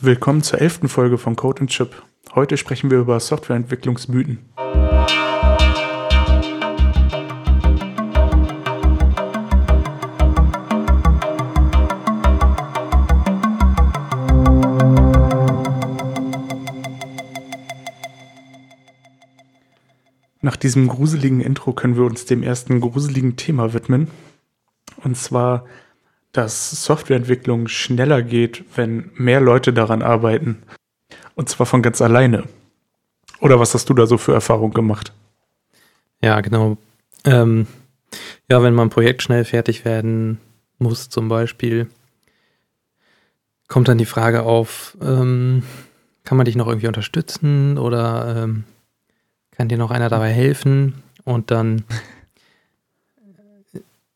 Willkommen zur elften Folge von Code and Chip. Heute sprechen wir über Softwareentwicklungsmythen. Nach diesem gruseligen Intro können wir uns dem ersten gruseligen Thema widmen. Und zwar dass Softwareentwicklung schneller geht, wenn mehr Leute daran arbeiten. Und zwar von ganz alleine. Oder was hast du da so für Erfahrungen gemacht? Ja, genau. Ähm, ja, wenn man ein Projekt schnell fertig werden muss, zum Beispiel, kommt dann die Frage auf, ähm, kann man dich noch irgendwie unterstützen oder ähm, kann dir noch einer dabei helfen? Und dann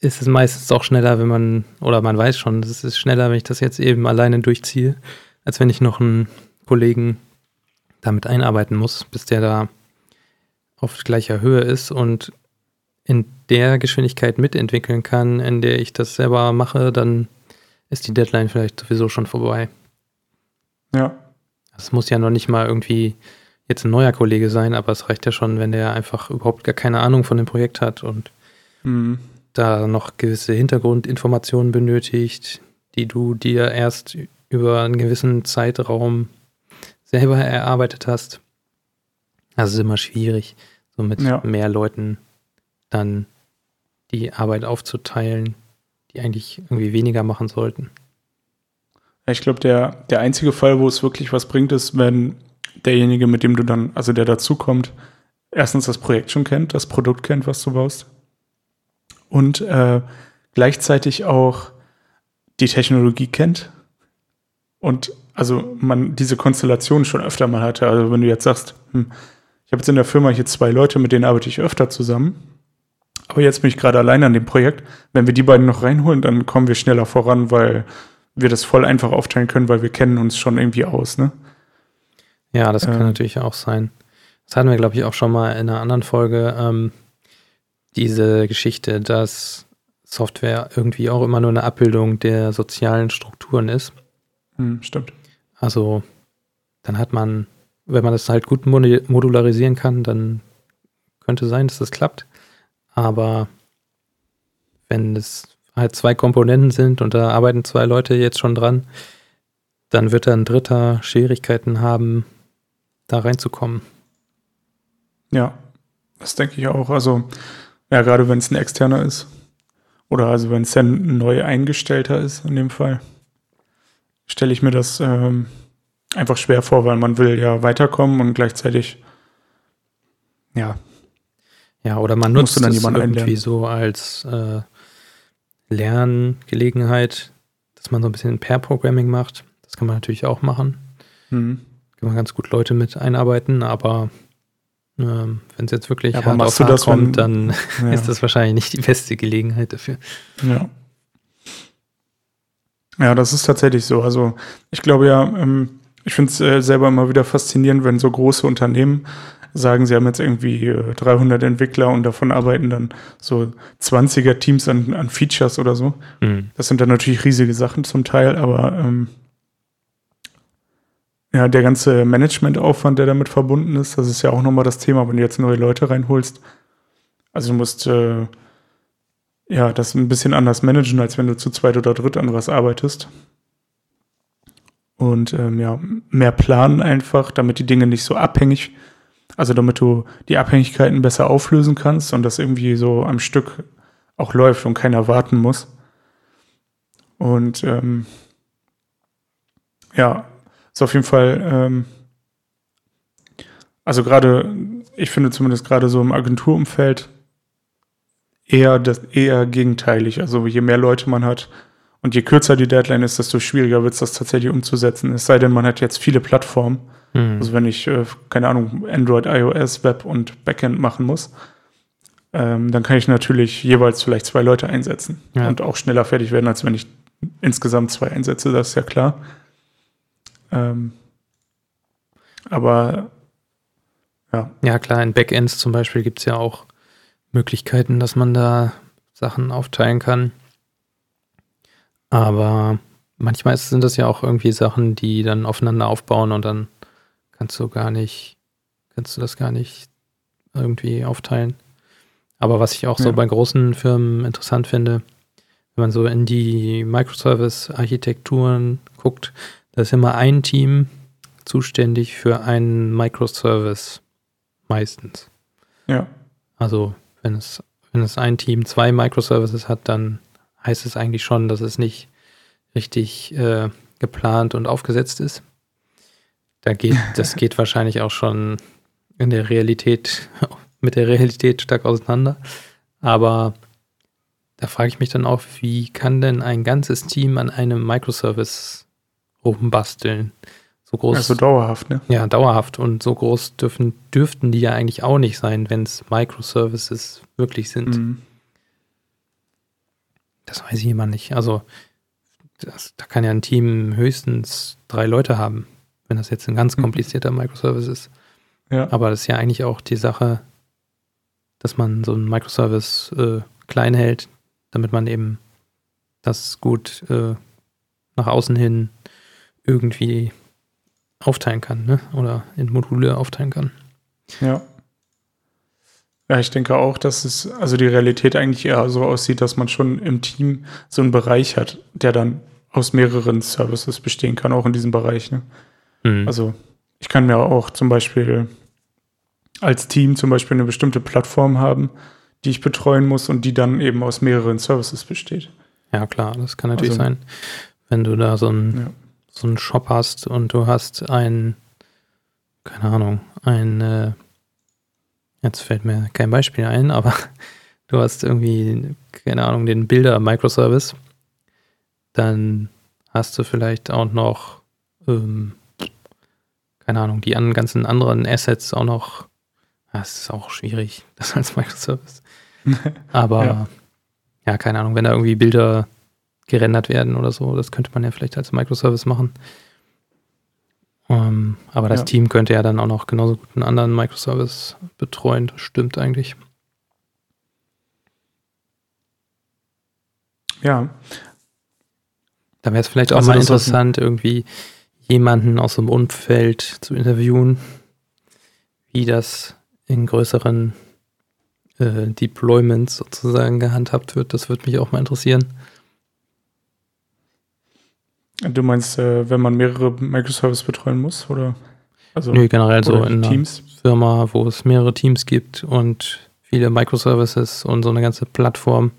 ist es meistens auch schneller, wenn man, oder man weiß schon, es ist schneller, wenn ich das jetzt eben alleine durchziehe, als wenn ich noch einen Kollegen damit einarbeiten muss, bis der da auf gleicher Höhe ist und in der Geschwindigkeit mitentwickeln kann, in der ich das selber mache, dann ist die Deadline vielleicht sowieso schon vorbei. Ja. Es muss ja noch nicht mal irgendwie jetzt ein neuer Kollege sein, aber es reicht ja schon, wenn der einfach überhaupt gar keine Ahnung von dem Projekt hat und mhm da noch gewisse Hintergrundinformationen benötigt, die du dir erst über einen gewissen Zeitraum selber erarbeitet hast. Also ist immer schwierig, so mit ja. mehr Leuten dann die Arbeit aufzuteilen, die eigentlich irgendwie weniger machen sollten. Ich glaube, der, der einzige Fall, wo es wirklich was bringt, ist, wenn derjenige, mit dem du dann, also der dazukommt, erstens das Projekt schon kennt, das Produkt kennt, was du baust und äh, gleichzeitig auch die Technologie kennt und also man diese Konstellation schon öfter mal hatte. Also wenn du jetzt sagst, hm, ich habe jetzt in der Firma hier zwei Leute, mit denen arbeite ich öfter zusammen, aber jetzt bin ich gerade allein an dem Projekt. Wenn wir die beiden noch reinholen, dann kommen wir schneller voran, weil wir das voll einfach aufteilen können, weil wir kennen uns schon irgendwie aus, ne? Ja, das kann ähm, natürlich auch sein. Das hatten wir, glaube ich, auch schon mal in einer anderen Folge. Ähm, diese Geschichte, dass Software irgendwie auch immer nur eine Abbildung der sozialen Strukturen ist. Hm, stimmt. Also dann hat man, wenn man das halt gut modularisieren kann, dann könnte sein, dass das klappt. Aber wenn es halt zwei Komponenten sind und da arbeiten zwei Leute jetzt schon dran, dann wird ein Dritter Schwierigkeiten haben, da reinzukommen. Ja, das denke ich auch. Also ja, gerade wenn es ein externer ist. Oder also wenn es ein neu eingestellter ist in dem Fall. Stelle ich mir das ähm, einfach schwer vor, weil man will ja weiterkommen und gleichzeitig ja. Ja, oder man nutzt dann es irgendwie einlernen. so als äh, Lerngelegenheit, dass man so ein bisschen Pair-Programming macht. Das kann man natürlich auch machen. Mhm. Kann man ganz gut Leute mit einarbeiten, aber ähm, wenn es jetzt wirklich ja, hart auf hart das, kommt, dann ja. ist das wahrscheinlich nicht die beste Gelegenheit dafür. Ja. Ja, das ist tatsächlich so. Also ich glaube ja, ähm, ich finde es äh, selber immer wieder faszinierend, wenn so große Unternehmen sagen, sie haben jetzt irgendwie äh, 300 Entwickler und davon arbeiten dann so 20er Teams an, an Features oder so. Mhm. Das sind dann natürlich riesige Sachen zum Teil, aber ähm, ja, der ganze Managementaufwand, der damit verbunden ist, das ist ja auch nochmal das Thema, wenn du jetzt neue Leute reinholst. Also du musst äh, ja das ein bisschen anders managen, als wenn du zu zweit oder dritt an was arbeitest. Und ähm, ja, mehr planen einfach, damit die Dinge nicht so abhängig, also damit du die Abhängigkeiten besser auflösen kannst und das irgendwie so am Stück auch läuft und keiner warten muss. Und ähm, ja, ist auf jeden Fall, ähm, also gerade, ich finde zumindest gerade so im Agenturumfeld eher, das, eher gegenteilig. Also je mehr Leute man hat und je kürzer die Deadline ist, desto schwieriger wird es das tatsächlich umzusetzen. Es sei denn, man hat jetzt viele Plattformen. Mhm. Also wenn ich, äh, keine Ahnung, Android, iOS, Web und Backend machen muss, ähm, dann kann ich natürlich jeweils vielleicht zwei Leute einsetzen ja. und auch schneller fertig werden, als wenn ich insgesamt zwei einsetze, das ist ja klar. Ähm, aber ja. Ja, klar, in Backends zum Beispiel gibt es ja auch Möglichkeiten, dass man da Sachen aufteilen kann. Aber manchmal sind das ja auch irgendwie Sachen, die dann aufeinander aufbauen und dann kannst du gar nicht, kannst du das gar nicht irgendwie aufteilen. Aber was ich auch ja. so bei großen Firmen interessant finde, wenn man so in die Microservice-Architekturen guckt, da ist immer ein Team zuständig für einen Microservice meistens. Ja. Also wenn es, wenn es ein Team zwei Microservices hat, dann heißt es eigentlich schon, dass es nicht richtig äh, geplant und aufgesetzt ist. Da geht, das geht wahrscheinlich auch schon in der Realität, mit der Realität stark auseinander. Aber da frage ich mich dann auch, wie kann denn ein ganzes Team an einem Microservice rumbasteln? So groß. Also dauerhaft, ne? Ja, dauerhaft. Und so groß dürfen, dürften die ja eigentlich auch nicht sein, wenn es Microservices wirklich sind. Mhm. Das weiß ich immer nicht. Also, das, da kann ja ein Team höchstens drei Leute haben, wenn das jetzt ein ganz mhm. komplizierter Microservice ist. Ja. Aber das ist ja eigentlich auch die Sache, dass man so einen Microservice äh, klein hält, damit man eben das gut äh, nach außen hin irgendwie aufteilen kann, ne? Oder in Module aufteilen kann. Ja. Ja, ich denke auch, dass es, also die Realität eigentlich eher so aussieht, dass man schon im Team so einen Bereich hat, der dann aus mehreren Services bestehen kann, auch in diesem Bereich. Ne? Mhm. Also ich kann mir auch zum Beispiel als Team zum Beispiel eine bestimmte Plattform haben, die ich betreuen muss und die dann eben aus mehreren Services besteht. Ja, klar, das kann natürlich also, sein. Wenn du da so einen, ja. So einen Shop hast und du hast ein, keine Ahnung, ein, äh, jetzt fällt mir kein Beispiel ein, aber du hast irgendwie, keine Ahnung, den Bilder-Microservice, dann hast du vielleicht auch noch, ähm, keine Ahnung, die ganzen anderen Assets auch noch das ist auch schwierig, das als Microservice. Aber ja. ja. keine Ahnung, wenn da irgendwie Bilder gerendert werden oder so, das könnte man ja vielleicht als Microservice machen. Ähm, aber das ja. Team könnte ja dann auch noch genauso gut einen anderen Microservice betreuen. Das stimmt eigentlich. Ja. Da wäre es vielleicht auch also mal interessant, irgendwie jemanden aus dem Umfeld zu interviewen, wie das in größeren äh, Deployments sozusagen gehandhabt wird. Das würde mich auch mal interessieren. Du meinst, äh, wenn man mehrere Microservices betreuen muss, oder? Also, Nö, generell so in Teams? einer Firma, wo es mehrere Teams gibt und viele Microservices und so eine ganze Plattform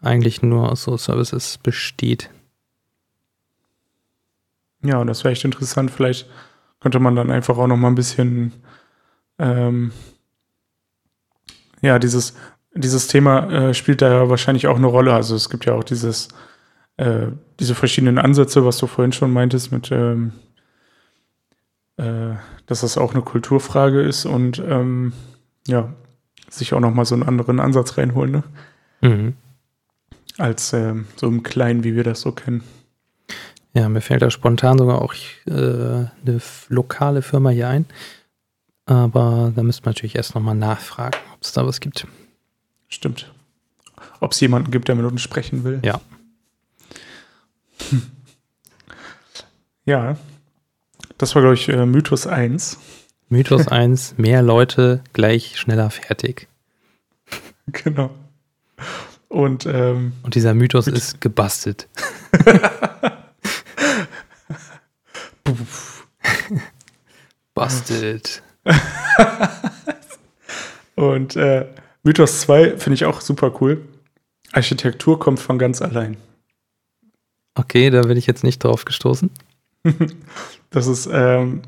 eigentlich nur aus so Services besteht. Ja, und das wäre echt interessant. Vielleicht könnte man dann einfach auch noch mal ein bisschen ähm, ja, dieses, dieses Thema äh, spielt da ja wahrscheinlich auch eine Rolle. Also es gibt ja auch dieses, äh, diese verschiedenen Ansätze, was du vorhin schon meintest, mit ähm, äh, dass das auch eine Kulturfrage ist und ähm, ja, sich auch nochmal so einen anderen Ansatz reinholen, ne? Mhm. Als ähm, so im Kleinen, wie wir das so kennen. Ja, mir fällt da spontan sogar auch äh, eine lokale Firma hier ein, aber da müsste man natürlich erst nochmal nachfragen, ob es da was gibt. Stimmt. Ob es jemanden gibt, der mit uns sprechen will. Ja. Ja. Das war, glaube ich, äh, Mythos 1. Mythos 1, mehr Leute gleich schneller fertig. Genau. Und, ähm, Und dieser Mythos ist gebastelt. Busted. Und äh, Mythos 2 finde ich auch super cool. Architektur kommt von ganz allein. Okay, da bin ich jetzt nicht drauf gestoßen. das ist, ähm,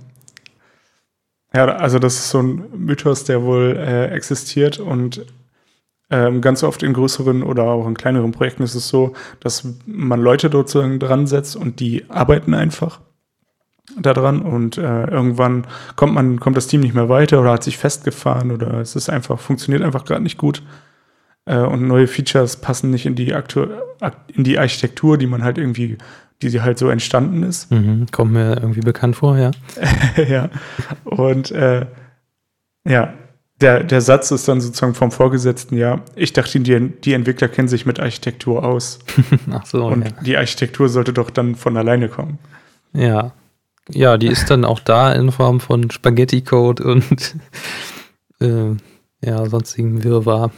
ja, also das ist so ein Mythos, der wohl äh, existiert und ähm, ganz oft in größeren oder auch in kleineren Projekten ist es so, dass man Leute dort dran setzt und die arbeiten einfach daran und äh, irgendwann kommt man, kommt das Team nicht mehr weiter oder hat sich festgefahren oder es ist einfach, funktioniert einfach gerade nicht gut. Äh, und neue Features passen nicht in die Aktu in die Architektur, die man halt irgendwie, die sie halt so entstanden ist. Mhm, kommt mir irgendwie bekannt vor, ja. ja. Und äh, ja, der, der Satz ist dann sozusagen vom Vorgesetzten, ja, ich dachte, die, die Entwickler kennen sich mit Architektur aus. Ach so. Und ja. die Architektur sollte doch dann von alleine kommen. Ja. Ja, die ist dann auch da in Form von Spaghetti-Code und äh, ja, sonstigen Wirrwarr.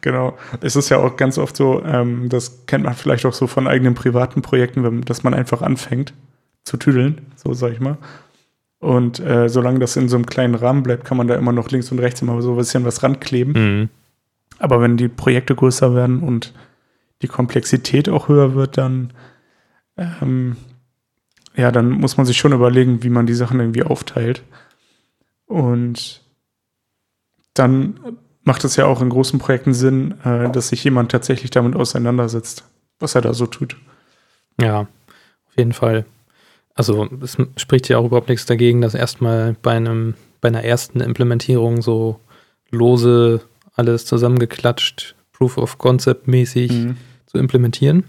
Genau. Es ist ja auch ganz oft so, ähm, das kennt man vielleicht auch so von eigenen privaten Projekten, wenn, dass man einfach anfängt zu tüdeln, so sag ich mal. Und äh, solange das in so einem kleinen Rahmen bleibt, kann man da immer noch links und rechts immer so ein bisschen was rankleben. Mhm. Aber wenn die Projekte größer werden und die Komplexität auch höher wird, dann ähm, ja, dann muss man sich schon überlegen, wie man die Sachen irgendwie aufteilt. Und dann macht es ja auch in großen Projekten Sinn, äh, dass sich jemand tatsächlich damit auseinandersetzt, was er da so tut. Ja, auf jeden Fall. Also es spricht ja auch überhaupt nichts dagegen, das erstmal bei einem, bei einer ersten Implementierung so lose alles zusammengeklatscht, Proof of Concept mäßig mhm. zu implementieren.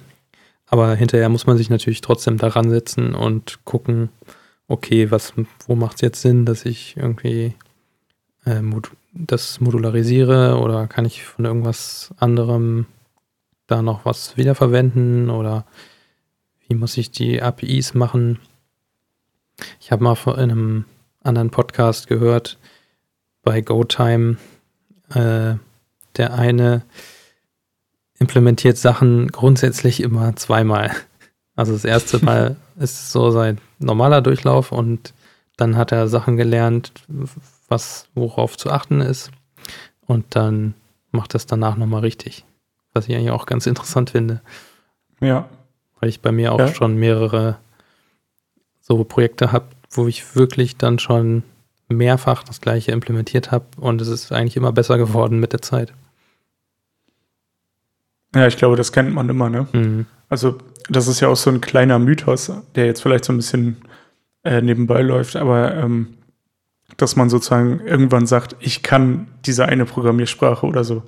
Aber hinterher muss man sich natürlich trotzdem daran setzen und gucken, okay, was, wo macht es jetzt Sinn, dass ich irgendwie äh, das modularisiere oder kann ich von irgendwas anderem da noch was wiederverwenden oder wie muss ich die APIs machen? Ich habe mal in einem anderen Podcast gehört, bei GoTime, äh, der eine implementiert Sachen grundsätzlich immer zweimal. Also das erste Mal ist so sein normaler Durchlauf und dann hat er Sachen gelernt, was worauf zu achten ist und dann macht das danach nochmal richtig. Was ich eigentlich auch ganz interessant finde. Ja. Weil ich bei mir auch ja. schon mehrere so Projekte habe, wo ich wirklich dann schon mehrfach das gleiche implementiert habe und es ist eigentlich immer besser geworden mit der Zeit. Ja, ich glaube, das kennt man immer, ne? Mhm. Also, das ist ja auch so ein kleiner Mythos, der jetzt vielleicht so ein bisschen äh, nebenbei läuft, aber ähm, dass man sozusagen irgendwann sagt, ich kann diese eine Programmiersprache oder so.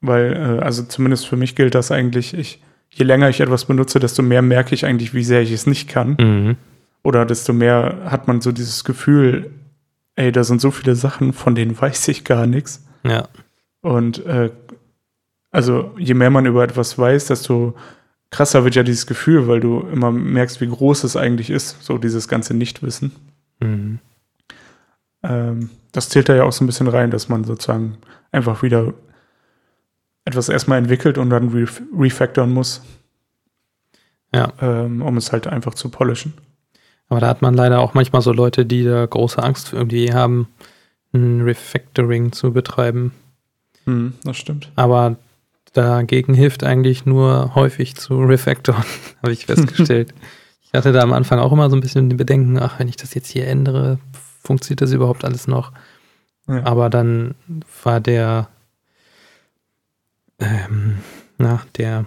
Weil, äh, also zumindest für mich gilt das eigentlich, ich, je länger ich etwas benutze, desto mehr merke ich eigentlich, wie sehr ich es nicht kann. Mhm. Oder desto mehr hat man so dieses Gefühl, ey, da sind so viele Sachen, von denen weiß ich gar nichts. Ja. Und äh, also je mehr man über etwas weiß, desto krasser wird ja dieses Gefühl, weil du immer merkst, wie groß es eigentlich ist, so dieses ganze Nichtwissen. Mhm. Ähm, das zählt da ja auch so ein bisschen rein, dass man sozusagen einfach wieder etwas erstmal entwickelt und dann ref refactoren muss. Ja. Ähm, um es halt einfach zu polischen. Aber da hat man leider auch manchmal so Leute, die da große Angst irgendwie haben, ein Refactoring zu betreiben. Hm, das stimmt. Aber dagegen hilft eigentlich nur häufig zu refactoren, habe ich festgestellt. ich hatte da am Anfang auch immer so ein bisschen die Bedenken, ach, wenn ich das jetzt hier ändere, funktioniert das überhaupt alles noch? Ja. Aber dann war der, ähm, na, der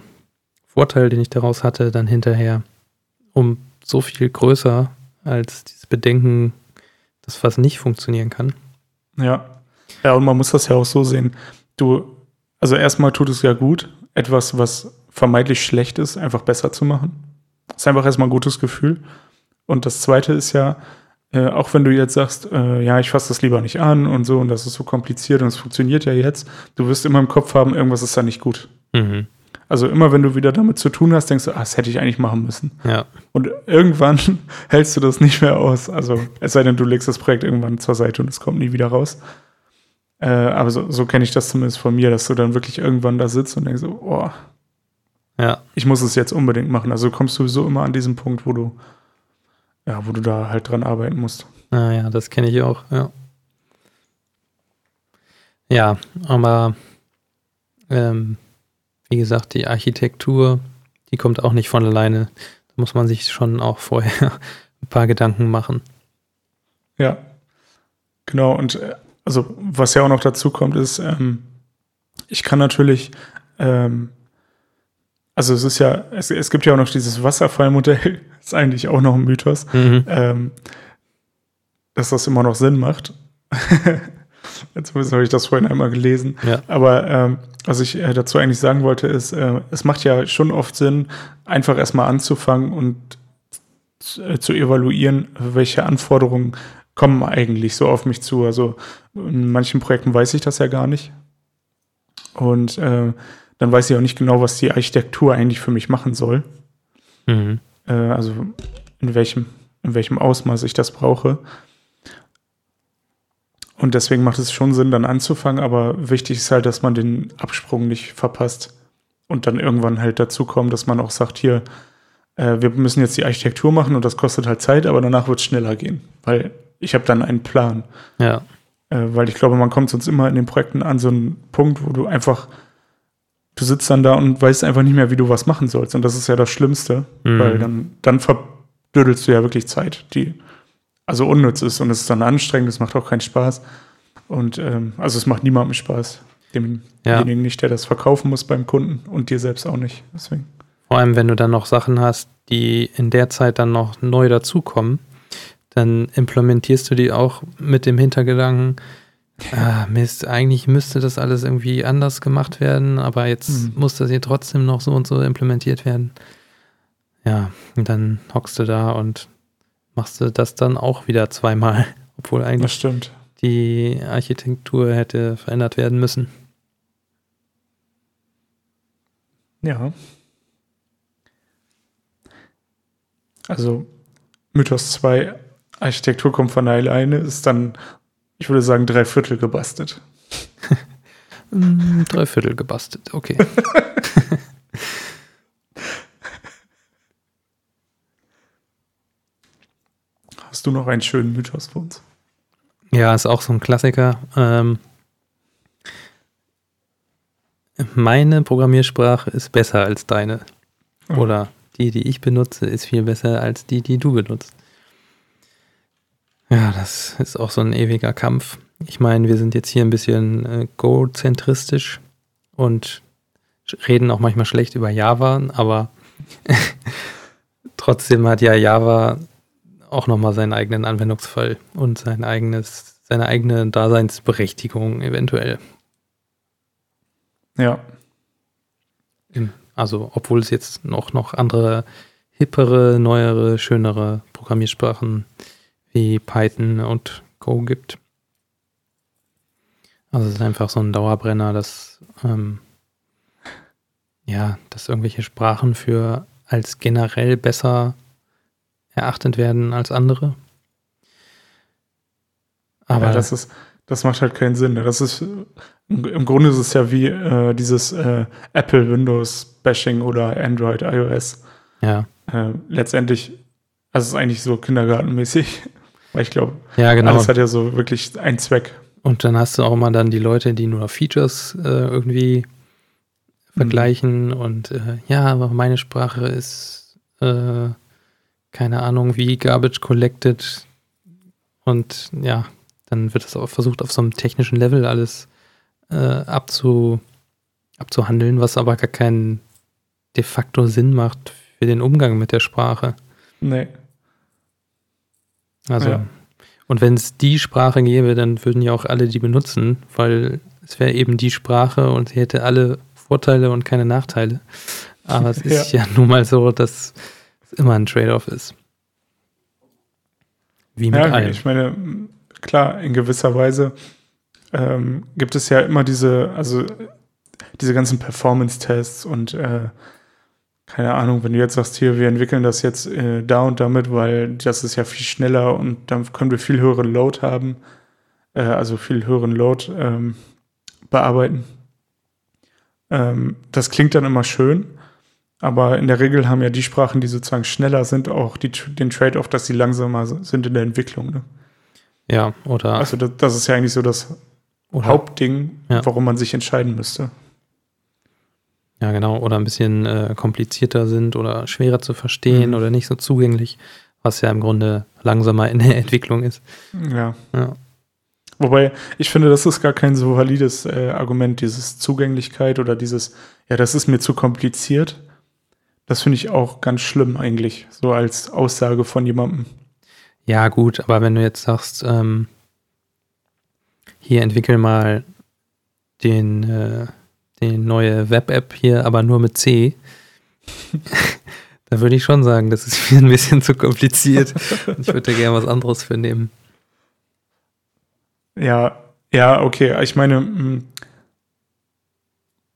Vorteil, den ich daraus hatte, dann hinterher um so viel größer als dieses Bedenken, dass was nicht funktionieren kann. Ja. Ja, und man muss das ja auch so sehen. Du, also erstmal tut es ja gut, etwas, was vermeintlich schlecht ist, einfach besser zu machen. Das ist einfach erstmal ein gutes Gefühl. Und das zweite ist ja, äh, auch wenn du jetzt sagst, äh, ja, ich fasse das lieber nicht an und so und das ist so kompliziert und es funktioniert ja jetzt, du wirst immer im Kopf haben, irgendwas ist da nicht gut. Mhm. Also immer wenn du wieder damit zu tun hast, denkst du, ah, das hätte ich eigentlich machen müssen. Ja. Und irgendwann hältst du das nicht mehr aus. Also es sei denn, du legst das Projekt irgendwann zur Seite und es kommt nie wieder raus. Äh, aber so, so kenne ich das zumindest von mir, dass du dann wirklich irgendwann da sitzt und denkst, oh, ja. ich muss es jetzt unbedingt machen. Also kommst du sowieso immer an diesen Punkt, wo du, ja, wo du da halt dran arbeiten musst. Naja, ah, das kenne ich auch, ja. Ja, aber ähm, wie gesagt, die Architektur, die kommt auch nicht von alleine. Da muss man sich schon auch vorher ein paar Gedanken machen. Ja, genau. Und äh, also was ja auch noch dazu kommt, ist, ähm, ich kann natürlich, ähm, also es ist ja, es, es gibt ja auch noch dieses Wasserfallmodell, ist eigentlich auch noch ein Mythos, mhm. ähm, dass das immer noch Sinn macht. Jetzt habe ich das vorhin einmal gelesen. Ja. Aber ähm, was ich äh, dazu eigentlich sagen wollte, ist, äh, es macht ja schon oft Sinn, einfach erstmal anzufangen und äh, zu evaluieren, welche Anforderungen kommen eigentlich so auf mich zu. Also in manchen Projekten weiß ich das ja gar nicht. Und äh, dann weiß ich auch nicht genau, was die Architektur eigentlich für mich machen soll. Mhm. Äh, also in welchem, in welchem Ausmaß ich das brauche. Und deswegen macht es schon Sinn, dann anzufangen, aber wichtig ist halt, dass man den Absprung nicht verpasst und dann irgendwann halt dazu kommt, dass man auch sagt, hier, äh, wir müssen jetzt die Architektur machen und das kostet halt Zeit, aber danach wird es schneller gehen, weil ich habe dann einen Plan. Ja. Äh, weil ich glaube, man kommt sonst immer in den Projekten an so einen Punkt, wo du einfach, du sitzt dann da und weißt einfach nicht mehr, wie du was machen sollst. Und das ist ja das Schlimmste, mhm. weil dann, dann verdödelst du ja wirklich Zeit, die also unnütz ist und es ist dann anstrengend, es macht auch keinen Spaß. Und ähm, also es macht niemandem Spaß. Demjenigen ja. nicht, der das verkaufen muss beim Kunden und dir selbst auch nicht. Deswegen. Vor allem, wenn du dann noch Sachen hast, die in der Zeit dann noch neu dazukommen, dann implementierst du die auch mit dem Hintergedanken, ah, Mist, eigentlich müsste das alles irgendwie anders gemacht werden, aber jetzt mhm. muss das hier trotzdem noch so und so implementiert werden. Ja, und dann hockst du da und machst du das dann auch wieder zweimal, obwohl eigentlich die Architektur hätte verändert werden müssen. Ja. Also Mythos 2, Architektur kommt von alleine, ist dann, ich würde sagen, drei Viertel gebastelt. Mm, drei Viertel gebastelt, okay. Hast du noch einen schönen Mythos für uns? Ja, ist auch so ein Klassiker. Ähm, meine Programmiersprache ist besser als deine. Oh. Oder die, die ich benutze, ist viel besser als die, die du benutzt. Ja, das ist auch so ein ewiger Kampf. Ich meine, wir sind jetzt hier ein bisschen äh, Go-zentristisch und reden auch manchmal schlecht über Java, aber trotzdem hat ja Java auch nochmal seinen eigenen Anwendungsfall und sein eigenes, seine eigene Daseinsberechtigung eventuell. Ja. Also, obwohl es jetzt noch, noch andere hippere, neuere, schönere Programmiersprachen wie Python und Go gibt. Also es ist einfach so ein Dauerbrenner, dass ähm, ja, dass irgendwelche Sprachen für als generell besser erachtet werden als andere. Aber ja, das ist, das macht halt keinen Sinn. Das ist, im Grunde ist es ja wie äh, dieses äh, Apple Windows Bashing oder Android iOS. Ja. Äh, letztendlich, also es ist eigentlich so kindergartenmäßig. Weil ich glaube, ja, genau. alles hat ja so wirklich einen Zweck. Und dann hast du auch mal dann die Leute, die nur Features äh, irgendwie vergleichen mhm. und äh, ja, aber meine Sprache ist äh, keine Ahnung wie Garbage Collected und ja, dann wird es auch versucht, auf so einem technischen Level alles äh, abzu, abzuhandeln, was aber gar keinen de facto Sinn macht für den Umgang mit der Sprache. Nee. Also, ja. und wenn es die Sprache gäbe, dann würden ja auch alle die benutzen, weil es wäre eben die Sprache und sie hätte alle Vorteile und keine Nachteile. Aber es ist ja. ja nun mal so, dass es immer ein Trade-off ist. Wie mit ja, allem. Ich meine, klar, in gewisser Weise ähm, gibt es ja immer diese, also diese ganzen Performance-Tests und äh, keine Ahnung, wenn du jetzt sagst, hier, wir entwickeln das jetzt äh, da und damit, weil das ist ja viel schneller und dann können wir viel höheren Load haben, äh, also viel höheren Load ähm, bearbeiten. Ähm, das klingt dann immer schön, aber in der Regel haben ja die Sprachen, die sozusagen schneller sind, auch die, den Trade-off, dass sie langsamer sind in der Entwicklung. Ne? Ja, oder. Also das, das ist ja eigentlich so das Hauptding, ja. warum man sich entscheiden müsste. Ja, genau. Oder ein bisschen äh, komplizierter sind oder schwerer zu verstehen mhm. oder nicht so zugänglich, was ja im Grunde langsamer in der Entwicklung ist. Ja. ja. Wobei, ich finde, das ist gar kein so valides äh, Argument, dieses Zugänglichkeit oder dieses, ja, das ist mir zu kompliziert. Das finde ich auch ganz schlimm eigentlich, so als Aussage von jemandem. Ja, gut, aber wenn du jetzt sagst, ähm, hier entwickel mal den, äh, die neue Web-App hier, aber nur mit C, da würde ich schon sagen, das ist mir ein bisschen zu kompliziert. ich würde da gerne was anderes für nehmen. Ja, ja, okay. Ich meine, hm,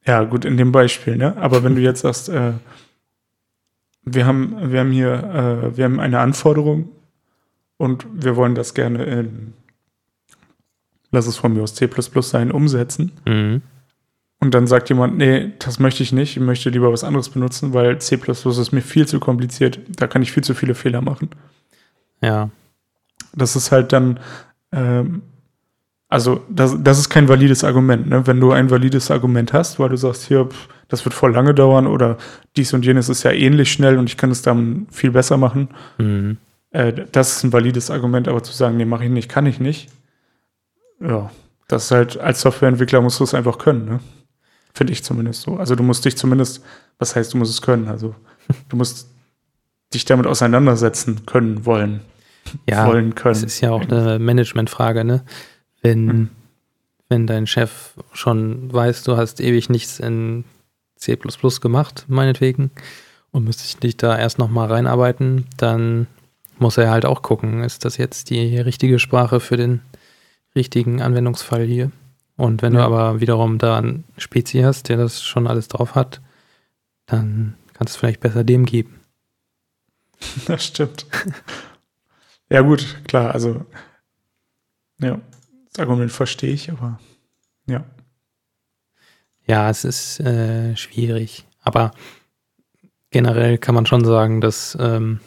ja, gut, in dem Beispiel, ne? Aber wenn du jetzt sagst, äh, wir haben, wir haben hier, äh, wir haben eine Anforderung und wir wollen das gerne in, lass es von mir aus C sein, umsetzen. Mhm. Und dann sagt jemand, nee, das möchte ich nicht, ich möchte lieber was anderes benutzen, weil C ist mir viel zu kompliziert, da kann ich viel zu viele Fehler machen. Ja. Das ist halt dann, ähm, also das, das ist kein valides Argument. Ne? Wenn du ein valides Argument hast, weil du sagst, hier, pff, das wird voll lange dauern oder dies und jenes ist ja ähnlich schnell und ich kann es dann viel besser machen, mhm. äh, das ist ein valides Argument, aber zu sagen, nee, mache ich nicht, kann ich nicht, ja, das ist halt, als Softwareentwickler musst du es einfach können, ne? Finde ich zumindest so. Also du musst dich zumindest, was heißt, du musst es können? Also du musst dich damit auseinandersetzen können, wollen. Ja, wollen können. Das ist ja auch eine Managementfrage, ne? Wenn, hm. wenn dein Chef schon weiß, du hast ewig nichts in C gemacht, meinetwegen, und müsstest dich da erst nochmal reinarbeiten, dann muss er halt auch gucken, ist das jetzt die richtige Sprache für den richtigen Anwendungsfall hier? Und wenn ja. du aber wiederum da einen Spezi hast, der das schon alles drauf hat, dann kannst du es vielleicht besser dem geben. Das stimmt. ja, gut, klar, also ja, das Argument verstehe ich, aber ja. Ja, es ist äh, schwierig. Aber generell kann man schon sagen, dass ähm,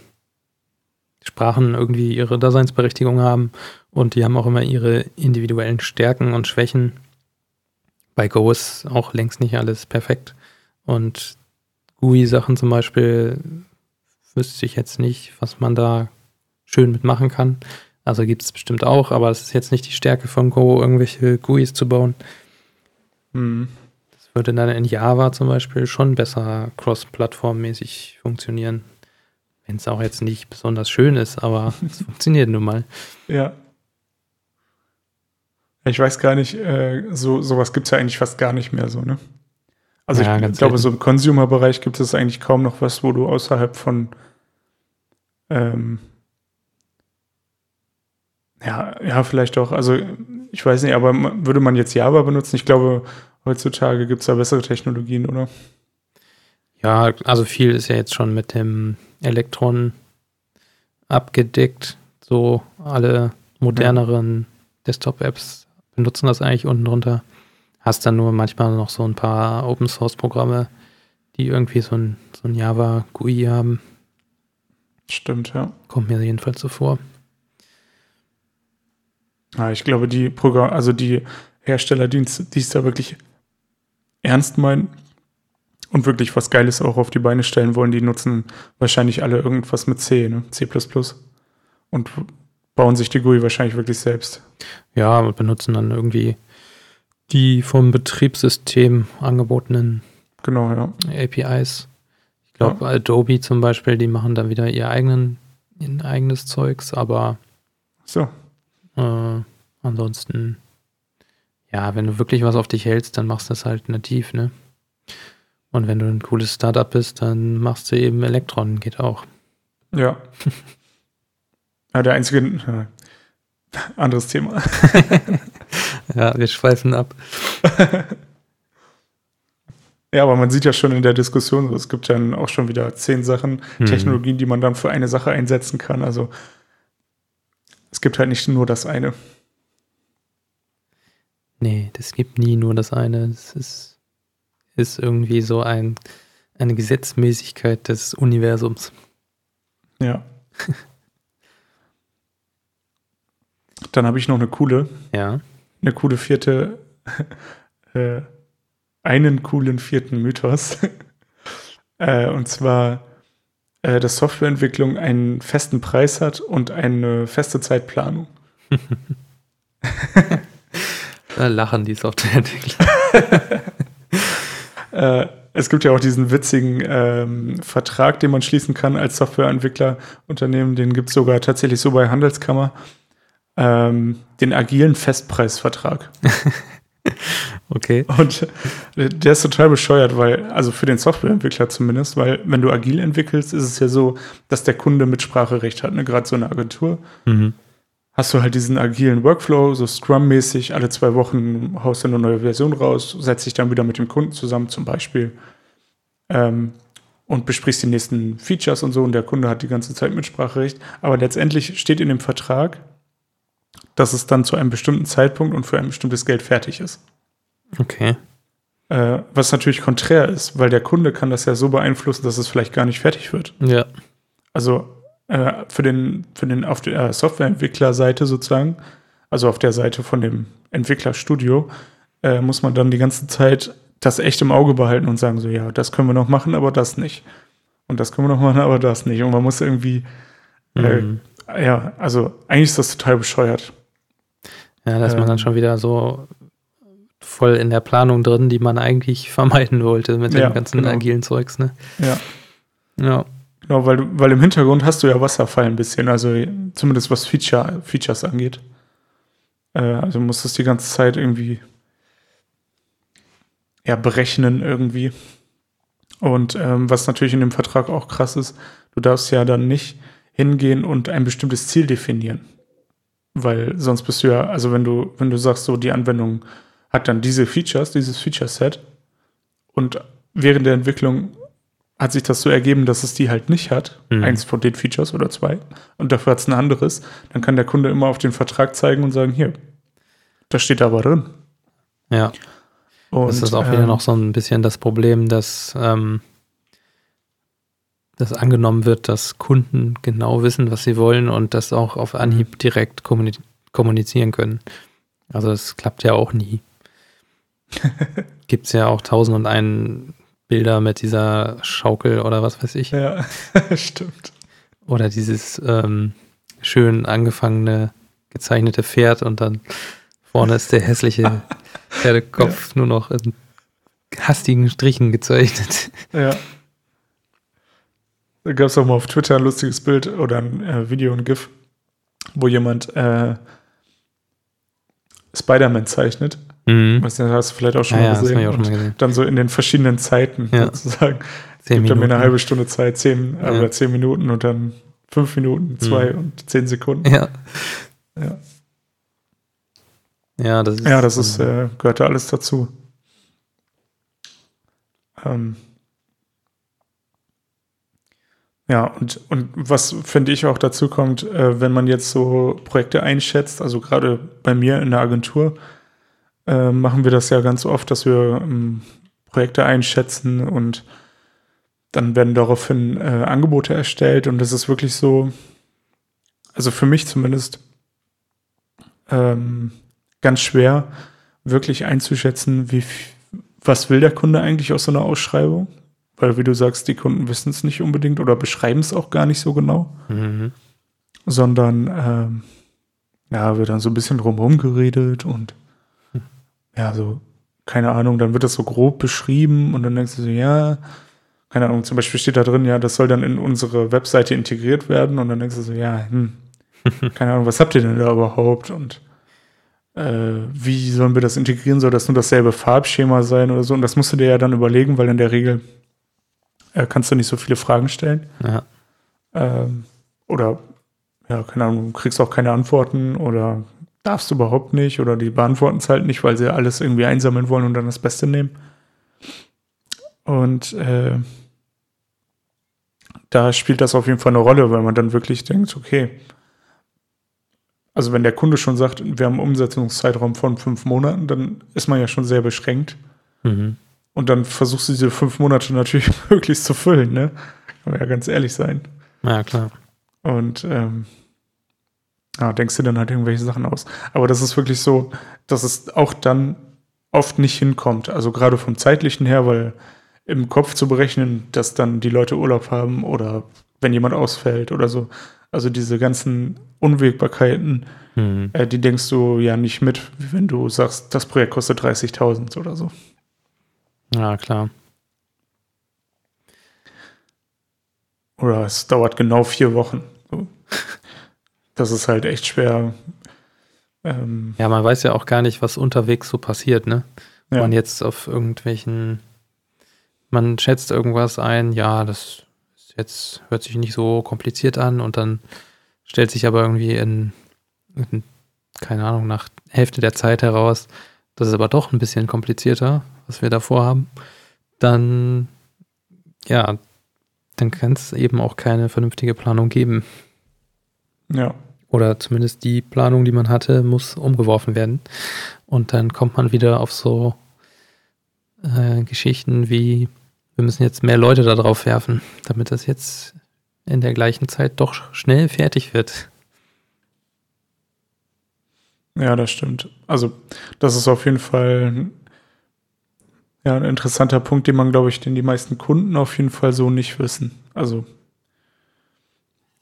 Sprachen irgendwie ihre Daseinsberechtigung haben und die haben auch immer ihre individuellen Stärken und Schwächen. Bei Go ist auch längst nicht alles perfekt. Und GUI-Sachen zum Beispiel wüsste ich jetzt nicht, was man da schön mitmachen kann. Also gibt es bestimmt auch, aber es ist jetzt nicht die Stärke von Go, irgendwelche GUIs zu bauen. Mhm. Das würde dann in Java zum Beispiel schon besser cross-plattformmäßig funktionieren. Wenn es auch jetzt nicht besonders schön ist, aber es funktioniert nun mal. Ja. Ich weiß gar nicht, äh, so sowas gibt es ja eigentlich fast gar nicht mehr so, ne? Also ja, ich glaube, so im Consumer-Bereich gibt es eigentlich kaum noch was, wo du außerhalb von ähm, ja, ja, vielleicht auch. Also ich weiß nicht, aber würde man jetzt Java benutzen? Ich glaube, heutzutage gibt es da bessere Technologien, oder? Ja, also viel ist ja jetzt schon mit dem Elektron abgedeckt. So alle moderneren ja. Desktop-Apps benutzen das eigentlich unten drunter. Hast dann nur manchmal noch so ein paar Open-Source-Programme, die irgendwie so ein, so ein Java-GUI haben. Stimmt, ja. Kommt mir jedenfalls so vor. Ja, ich glaube, die Programm, also die Hersteller, die es da wirklich ernst meinen, und wirklich was Geiles auch auf die Beine stellen wollen, die nutzen wahrscheinlich alle irgendwas mit C, ne? C und bauen sich die GUI wahrscheinlich wirklich selbst. Ja, und benutzen dann irgendwie die vom Betriebssystem angebotenen genau, ja. APIs. Ich glaube, ja. Adobe zum Beispiel, die machen dann wieder ihr eigenen, ihr eigenes Zeugs, aber so. Äh, ansonsten, ja, wenn du wirklich was auf dich hältst, dann machst du das halt nativ, ne? Und wenn du ein cooles Startup bist, dann machst du eben Elektron, geht auch. Ja. ja der einzige, anderes Thema. ja, wir schweifen ab. ja, aber man sieht ja schon in der Diskussion, es gibt ja auch schon wieder zehn Sachen, hm. Technologien, die man dann für eine Sache einsetzen kann. Also es gibt halt nicht nur das eine. Nee, das gibt nie nur das eine. Das ist ist irgendwie so ein, eine Gesetzmäßigkeit des Universums. Ja. Dann habe ich noch eine coole. Ja. Eine coole vierte, äh, einen coolen vierten Mythos. äh, und zwar, äh, dass Softwareentwicklung einen festen Preis hat und eine feste Zeitplanung. da lachen die Softwareentwickler. Äh, es gibt ja auch diesen witzigen ähm, Vertrag, den man schließen kann als Softwareentwicklerunternehmen. Den gibt es sogar tatsächlich so bei Handelskammer. Ähm, den agilen Festpreisvertrag. okay. Und der ist total bescheuert, weil, also für den Softwareentwickler zumindest, weil wenn du agil entwickelst, ist es ja so, dass der Kunde Mitspracherecht hat. Ne? Gerade so eine Agentur mhm. hast du halt diesen agilen Workflow, so Scrum-mäßig, alle zwei Wochen haust du eine neue Version raus, setzt dich dann wieder mit dem Kunden zusammen zum Beispiel ähm, und besprichst die nächsten Features und so und der Kunde hat die ganze Zeit Mitspracherecht. Aber letztendlich steht in dem Vertrag, dass es dann zu einem bestimmten Zeitpunkt und für ein bestimmtes Geld fertig ist. Okay. Äh, was natürlich konträr ist, weil der Kunde kann das ja so beeinflussen, dass es vielleicht gar nicht fertig wird. Ja. Also äh, für den, für den auf der Softwareentwicklerseite sozusagen, also auf der Seite von dem Entwicklerstudio, äh, muss man dann die ganze Zeit das echt im Auge behalten und sagen so, ja, das können wir noch machen, aber das nicht. Und das können wir noch machen, aber das nicht. Und man muss irgendwie, äh, mhm. äh, ja, also eigentlich ist das total bescheuert. Ja, da ist man dann ähm. schon wieder so voll in der Planung drin, die man eigentlich vermeiden wollte mit ja, dem ganzen genau. agilen Zeugs, ne? Ja. Ja. Genau, weil, weil im Hintergrund hast du ja Wasserfall ein bisschen, also zumindest was Feature, Features angeht. Äh, also musst du es die ganze Zeit irgendwie ja, berechnen irgendwie. Und ähm, was natürlich in dem Vertrag auch krass ist, du darfst ja dann nicht hingehen und ein bestimmtes Ziel definieren. Weil sonst bist du ja, also wenn du, wenn du sagst, so die Anwendung hat dann diese Features, dieses Feature-Set und während der Entwicklung hat sich das so ergeben, dass es die halt nicht hat, mhm. eins von den Features oder zwei, und dafür hat es ein anderes, dann kann der Kunde immer auf den Vertrag zeigen und sagen, hier, das steht aber drin. Ja. Und, das ist auch wieder ähm, noch so ein bisschen das Problem, dass, ähm, dass angenommen wird, dass Kunden genau wissen, was sie wollen und das auch auf Anhieb mhm. direkt kommunizieren können. Also es klappt ja auch nie. Gibt es ja auch tausend und einen Bilder mit dieser Schaukel oder was weiß ich. Ja, stimmt. Oder dieses ähm, schön angefangene, gezeichnete Pferd und dann vorne ist der hässliche Pferdekopf ja. nur noch in hastigen Strichen gezeichnet. Ja. Da gab es auch mal auf Twitter ein lustiges Bild oder ein äh, Video, ein GIF, wo jemand äh, Spider-Man zeichnet. Mhm. Das hast du vielleicht auch schon, ja, mal, gesehen. Ja, auch schon mal gesehen. Dann so in den verschiedenen Zeiten ja. sozusagen. Zehn Gibt dann mir eine halbe Stunde Zeit, zehn, ja. oder zehn Minuten und dann fünf Minuten, zwei mhm. und zehn Sekunden. Ja. Ja. Ja, das ist, ja, das ist, äh, gehört da alles dazu. Ähm, ja, und, und was finde ich auch dazu kommt, äh, wenn man jetzt so Projekte einschätzt, also gerade bei mir in der Agentur, äh, machen wir das ja ganz oft, dass wir ähm, Projekte einschätzen und dann werden daraufhin äh, Angebote erstellt und das ist wirklich so, also für mich zumindest, ähm, ganz schwer, wirklich einzuschätzen, wie, was will der Kunde eigentlich aus so einer Ausschreibung? Weil, wie du sagst, die Kunden wissen es nicht unbedingt oder beschreiben es auch gar nicht so genau. Mhm. Sondern, ähm, ja, wird dann so ein bisschen drumherum geredet und hm. ja, so, keine Ahnung, dann wird das so grob beschrieben und dann denkst du so, ja, keine Ahnung, zum Beispiel steht da drin, ja, das soll dann in unsere Webseite integriert werden und dann denkst du so, ja, hm, keine Ahnung, was habt ihr denn da überhaupt? Und äh, wie sollen wir das integrieren? Soll das nur dasselbe Farbschema sein oder so? Und das musst du dir ja dann überlegen, weil in der Regel kannst du nicht so viele Fragen stellen. Ja. Ähm, oder, ja, keine Ahnung, du kriegst auch keine Antworten oder darfst du überhaupt nicht oder die beantworten es halt nicht, weil sie alles irgendwie einsammeln wollen und dann das Beste nehmen. Und äh, da spielt das auf jeden Fall eine Rolle, weil man dann wirklich denkt, okay, also wenn der Kunde schon sagt, wir haben einen Umsetzungszeitraum von fünf Monaten, dann ist man ja schon sehr beschränkt. Mhm. Und dann versuchst du diese fünf Monate natürlich möglichst zu füllen, ne? Kann man ja ganz ehrlich sein. Ja, klar. Und ähm, ja, denkst du dann halt irgendwelche Sachen aus. Aber das ist wirklich so, dass es auch dann oft nicht hinkommt. Also gerade vom zeitlichen her, weil im Kopf zu berechnen, dass dann die Leute Urlaub haben oder wenn jemand ausfällt oder so. Also diese ganzen Unwägbarkeiten, mhm. äh, die denkst du ja nicht mit, wenn du sagst, das Projekt kostet 30.000 oder so. Ja, klar. Oder es dauert genau vier Wochen. Das ist halt echt schwer. Ähm ja, man weiß ja auch gar nicht, was unterwegs so passiert, ne? Ja. Man jetzt auf irgendwelchen, man schätzt irgendwas ein, ja, das jetzt hört sich nicht so kompliziert an und dann stellt sich aber irgendwie in keine Ahnung, nach Hälfte der Zeit heraus, das ist aber doch ein bisschen komplizierter, was wir davor haben, dann, ja, dann kann es eben auch keine vernünftige Planung geben. Ja. Oder zumindest die Planung, die man hatte, muss umgeworfen werden. Und dann kommt man wieder auf so äh, Geschichten wie, wir müssen jetzt mehr Leute da drauf werfen, damit das jetzt in der gleichen Zeit doch schnell fertig wird. Ja, das stimmt. Also, das ist auf jeden Fall ja, ein interessanter Punkt, den man, glaube ich, den die meisten Kunden auf jeden Fall so nicht wissen. Also,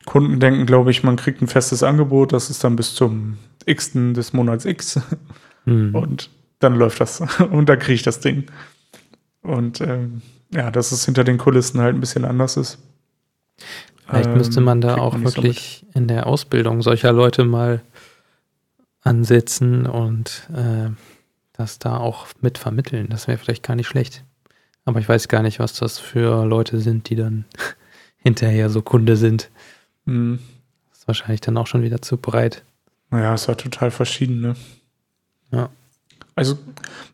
Kunden denken, glaube ich, man kriegt ein festes Angebot, das ist dann bis zum X des Monats X. Mhm. Und dann läuft das. Und dann kriege ich das Ding. Und ähm, ja, dass es hinter den Kulissen halt ein bisschen anders ist. Vielleicht ähm, müsste man da auch wirklich so in der Ausbildung solcher Leute mal ansetzen und äh, das da auch mit vermitteln. Das wäre vielleicht gar nicht schlecht. Aber ich weiß gar nicht, was das für Leute sind, die dann hinterher so Kunde sind. Mhm. Das ist wahrscheinlich dann auch schon wieder zu breit. Naja, es war total verschieden, ne? Ja. Also,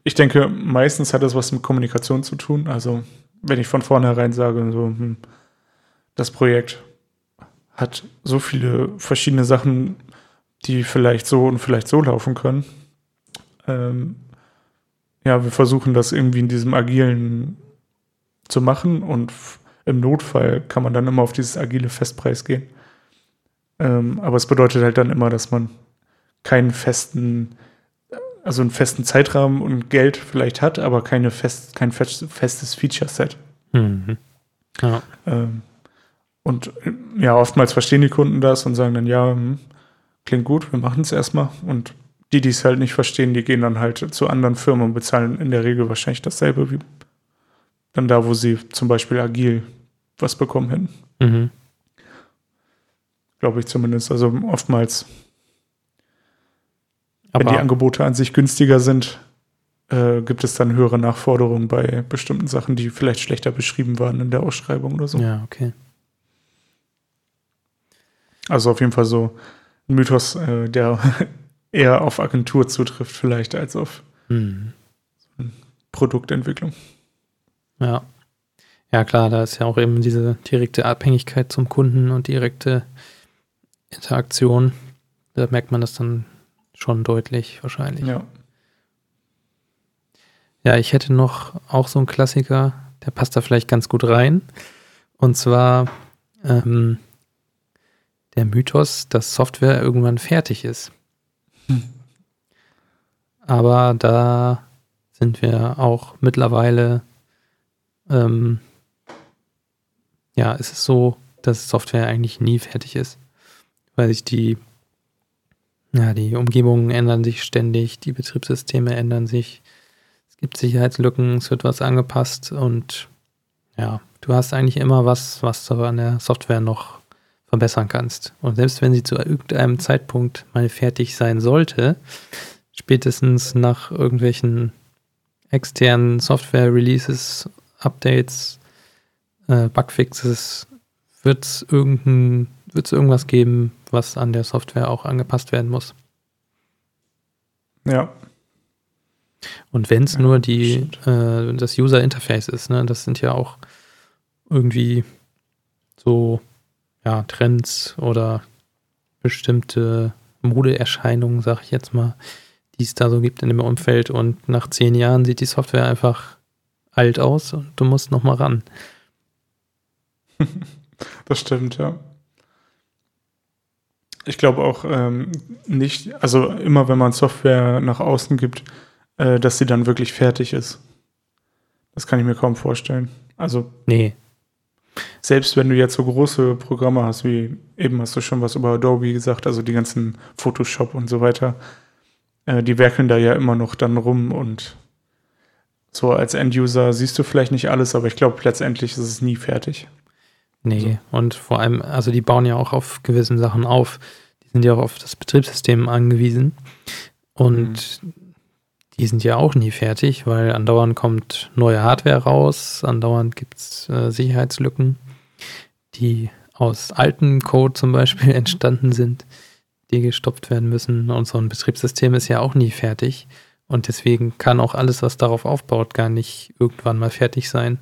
ich denke, meistens hat das was mit Kommunikation zu tun. Also, wenn ich von vornherein sage, so, hm, das Projekt hat so viele verschiedene Sachen, die vielleicht so und vielleicht so laufen können. Ähm, ja, wir versuchen das irgendwie in diesem agilen zu machen und im Notfall kann man dann immer auf dieses agile Festpreis gehen. Ähm, aber es bedeutet halt dann immer, dass man keinen festen, also einen festen Zeitrahmen und Geld vielleicht hat, aber keine fest, kein festes Feature-Set. Mhm. Ja. Ähm, und ja, oftmals verstehen die Kunden das und sagen dann, ja, hm, klingt gut, wir machen es erstmal. Und die, die es halt nicht verstehen, die gehen dann halt zu anderen Firmen und bezahlen in der Regel wahrscheinlich dasselbe wie dann da, wo sie zum Beispiel agil was bekommen hätten. Mhm. Glaube ich zumindest. Also oftmals, Aber wenn die Angebote an sich günstiger sind, äh, gibt es dann höhere Nachforderungen bei bestimmten Sachen, die vielleicht schlechter beschrieben waren in der Ausschreibung oder so. Ja, okay. Also auf jeden Fall so ein Mythos, äh, der eher auf Agentur zutrifft, vielleicht als auf mhm. Produktentwicklung. Ja. Ja, klar, da ist ja auch eben diese direkte Abhängigkeit zum Kunden und direkte Interaktion. Da merkt man das dann schon deutlich, wahrscheinlich. Ja. Ja, ich hätte noch auch so einen Klassiker, der passt da vielleicht ganz gut rein. Und zwar ähm, der Mythos, dass Software irgendwann fertig ist. Hm. Aber da sind wir auch mittlerweile, ähm, ja, es ist so, dass Software eigentlich nie fertig ist, weil sich die, ja, die Umgebungen ändern sich ständig, die Betriebssysteme ändern sich, es gibt Sicherheitslücken, es wird was angepasst und ja, du hast eigentlich immer was, was du an der Software noch verbessern kannst. Und selbst wenn sie zu irgendeinem Zeitpunkt mal fertig sein sollte, spätestens nach irgendwelchen externen Software-Releases, Updates, äh, Bugfixes, wird es irgendwas geben, was an der Software auch angepasst werden muss. Ja. Und wenn es ja, nur die, äh, das User Interface ist, ne, das sind ja auch irgendwie so ja, Trends oder bestimmte Modeerscheinungen, sag ich jetzt mal, die es da so gibt in dem Umfeld. Und nach zehn Jahren sieht die Software einfach alt aus und du musst nochmal ran. Das stimmt, ja. Ich glaube auch ähm, nicht, also immer wenn man Software nach außen gibt, äh, dass sie dann wirklich fertig ist. Das kann ich mir kaum vorstellen. Also. Nee, selbst wenn du jetzt so große Programme hast, wie eben hast du schon was über Adobe gesagt, also die ganzen Photoshop und so weiter, äh, die werkeln da ja immer noch dann rum und so als End-User siehst du vielleicht nicht alles, aber ich glaube, letztendlich ist es nie fertig. Nee, also. und vor allem, also die bauen ja auch auf gewissen Sachen auf. Die sind ja auch auf das Betriebssystem angewiesen. Und mhm. Die sind ja auch nie fertig, weil andauernd kommt neue Hardware raus, andauernd gibt es äh, Sicherheitslücken die aus alten Code zum Beispiel entstanden sind, die gestoppt werden müssen. Und so ein Betriebssystem ist ja auch nie fertig. Und deswegen kann auch alles, was darauf aufbaut, gar nicht irgendwann mal fertig sein.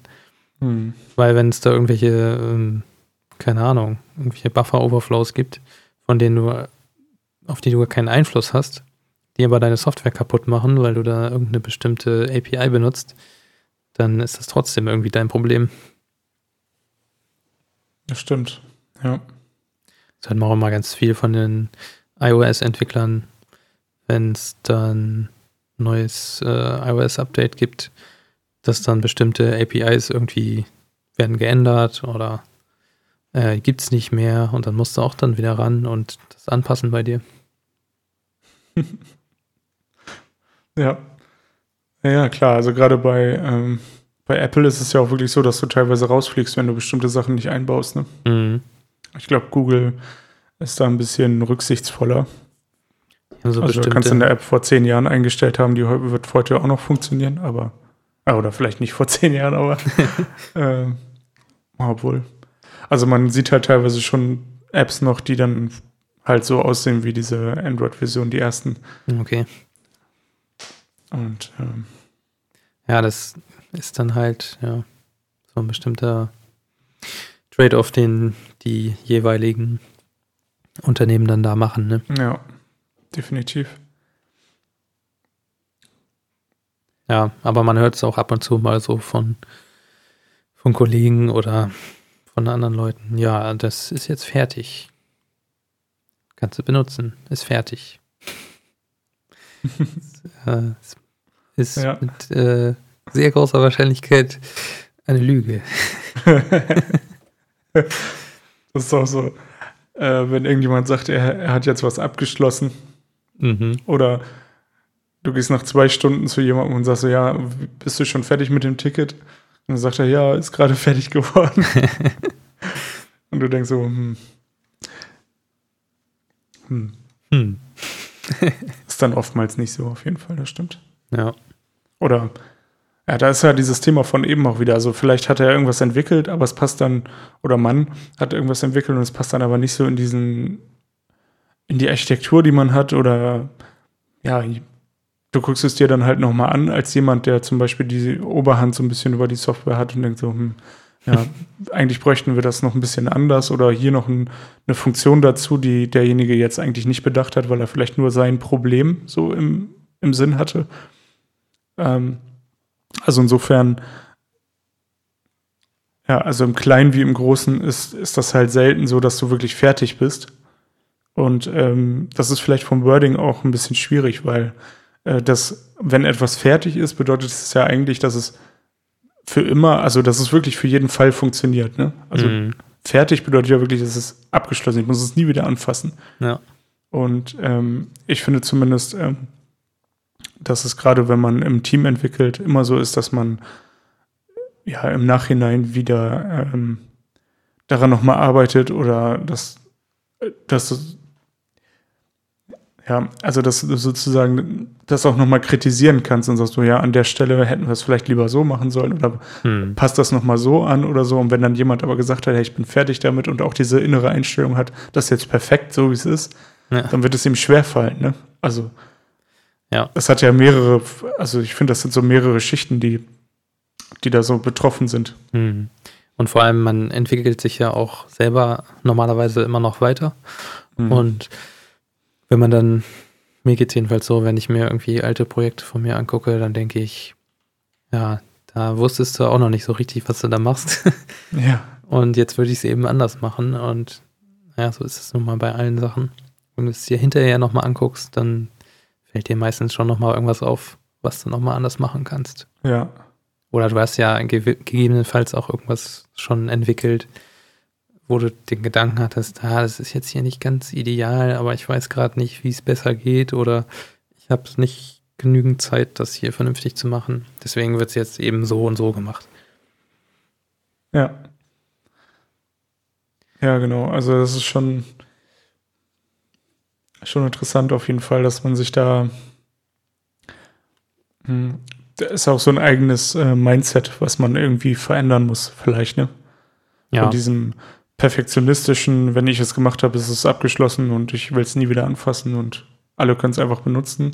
Hm. Weil wenn es da irgendwelche, ähm, keine Ahnung, irgendwelche Buffer-Overflows gibt, von denen du, auf die du keinen Einfluss hast, die aber deine Software kaputt machen, weil du da irgendeine bestimmte API benutzt, dann ist das trotzdem irgendwie dein Problem. Das stimmt, ja. Das hört man auch immer ganz viel von den iOS-Entwicklern, wenn es dann neues äh, iOS-Update gibt, dass dann bestimmte APIs irgendwie werden geändert oder äh, gibt es nicht mehr und dann musst du auch dann wieder ran und das anpassen bei dir. ja. Ja, klar. Also gerade bei, ähm, bei Apple ist es ja auch wirklich so, dass du teilweise rausfliegst, wenn du bestimmte Sachen nicht einbaust. Ne? Mhm. Ich glaube, Google ist da ein bisschen rücksichtsvoller. Also, also du kannst in der App vor zehn Jahren eingestellt haben, die wird heute auch noch funktionieren, aber ah, oder vielleicht nicht vor zehn Jahren, aber äh, obwohl. Also man sieht halt teilweise schon Apps noch, die dann halt so aussehen wie diese Android-Version, die ersten. Okay. Und ähm, ja, das ist dann halt ja so ein bestimmter Trade-off, den die jeweiligen Unternehmen dann da machen. Ne? Ja, definitiv. Ja, aber man hört es auch ab und zu mal so von, von Kollegen oder von anderen Leuten. Ja, das ist jetzt fertig. Kannst du benutzen. Ist fertig. äh, ist ja. mit äh, sehr großer Wahrscheinlichkeit eine Lüge. das ist auch so, äh, wenn irgendjemand sagt, er, er, hat jetzt was abgeschlossen. Mhm. Oder du gehst nach zwei Stunden zu jemandem und sagst so, ja, bist du schon fertig mit dem Ticket? Und dann sagt er, ja, ist gerade fertig geworden. und du denkst so, hm. Hm. hm. Ist dann oftmals nicht so, auf jeden Fall, das stimmt. Ja. Oder, ja, da ist ja dieses Thema von eben auch wieder. Also, vielleicht hat er irgendwas entwickelt, aber es passt dann, oder Mann hat irgendwas entwickelt und es passt dann aber nicht so in diesen, in die Architektur, die man hat, oder, ja, du guckst es dir dann halt nochmal an, als jemand, der zum Beispiel die Oberhand so ein bisschen über die Software hat und denkt so, hm, ja, eigentlich bräuchten wir das noch ein bisschen anders oder hier noch ein, eine Funktion dazu, die derjenige jetzt eigentlich nicht bedacht hat, weil er vielleicht nur sein Problem so im, im Sinn hatte. Ähm, also insofern, ja, also im Kleinen wie im Großen ist, ist das halt selten so, dass du wirklich fertig bist. Und ähm, das ist vielleicht vom Wording auch ein bisschen schwierig, weil äh, das, wenn etwas fertig ist, bedeutet es ja eigentlich, dass es für immer, also dass es wirklich für jeden Fall funktioniert. Ne? Also mhm. fertig bedeutet ja wirklich, dass es abgeschlossen. Ich muss es nie wieder anfassen. Ja. Und ähm, ich finde zumindest, ähm, dass es gerade, wenn man im Team entwickelt, immer so ist, dass man ja im Nachhinein wieder ähm, daran nochmal arbeitet oder dass, dass ja, also dass du sozusagen das auch nochmal kritisieren kannst und sagst du, ja, an der Stelle hätten wir es vielleicht lieber so machen sollen oder hm. passt das nochmal so an oder so. Und wenn dann jemand aber gesagt hat, hey, ich bin fertig damit und auch diese innere Einstellung hat, das ist jetzt perfekt, so wie es ist, ja. dann wird es ihm schwerfallen, ne? Also ja. Es hat ja mehrere, also ich finde, das sind so mehrere Schichten, die, die da so betroffen sind. Hm. Und vor allem, man entwickelt sich ja auch selber normalerweise immer noch weiter. Hm. Und wenn man dann, mir geht es jedenfalls so, wenn ich mir irgendwie alte Projekte von mir angucke, dann denke ich, ja, da wusstest du auch noch nicht so richtig, was du da machst. Ja. Und jetzt würde ich es eben anders machen. Und ja, so ist es nun mal bei allen Sachen. Wenn du es dir hinterher nochmal anguckst, dann fällt dir meistens schon nochmal irgendwas auf, was du nochmal anders machen kannst. Ja. Oder du hast ja ge gegebenenfalls auch irgendwas schon entwickelt, wo du den Gedanken hattest, ah, das ist jetzt hier nicht ganz ideal, aber ich weiß gerade nicht, wie es besser geht oder ich habe nicht genügend Zeit, das hier vernünftig zu machen. Deswegen wird es jetzt eben so und so gemacht. Ja. Ja, genau. Also das ist schon, schon interessant auf jeden Fall, dass man sich da. Hm, da ist auch so ein eigenes äh, Mindset, was man irgendwie verändern muss, vielleicht, ne? Ja. Von diesem perfektionistischen, wenn ich es gemacht habe, ist es abgeschlossen und ich will es nie wieder anfassen und alle können es einfach benutzen,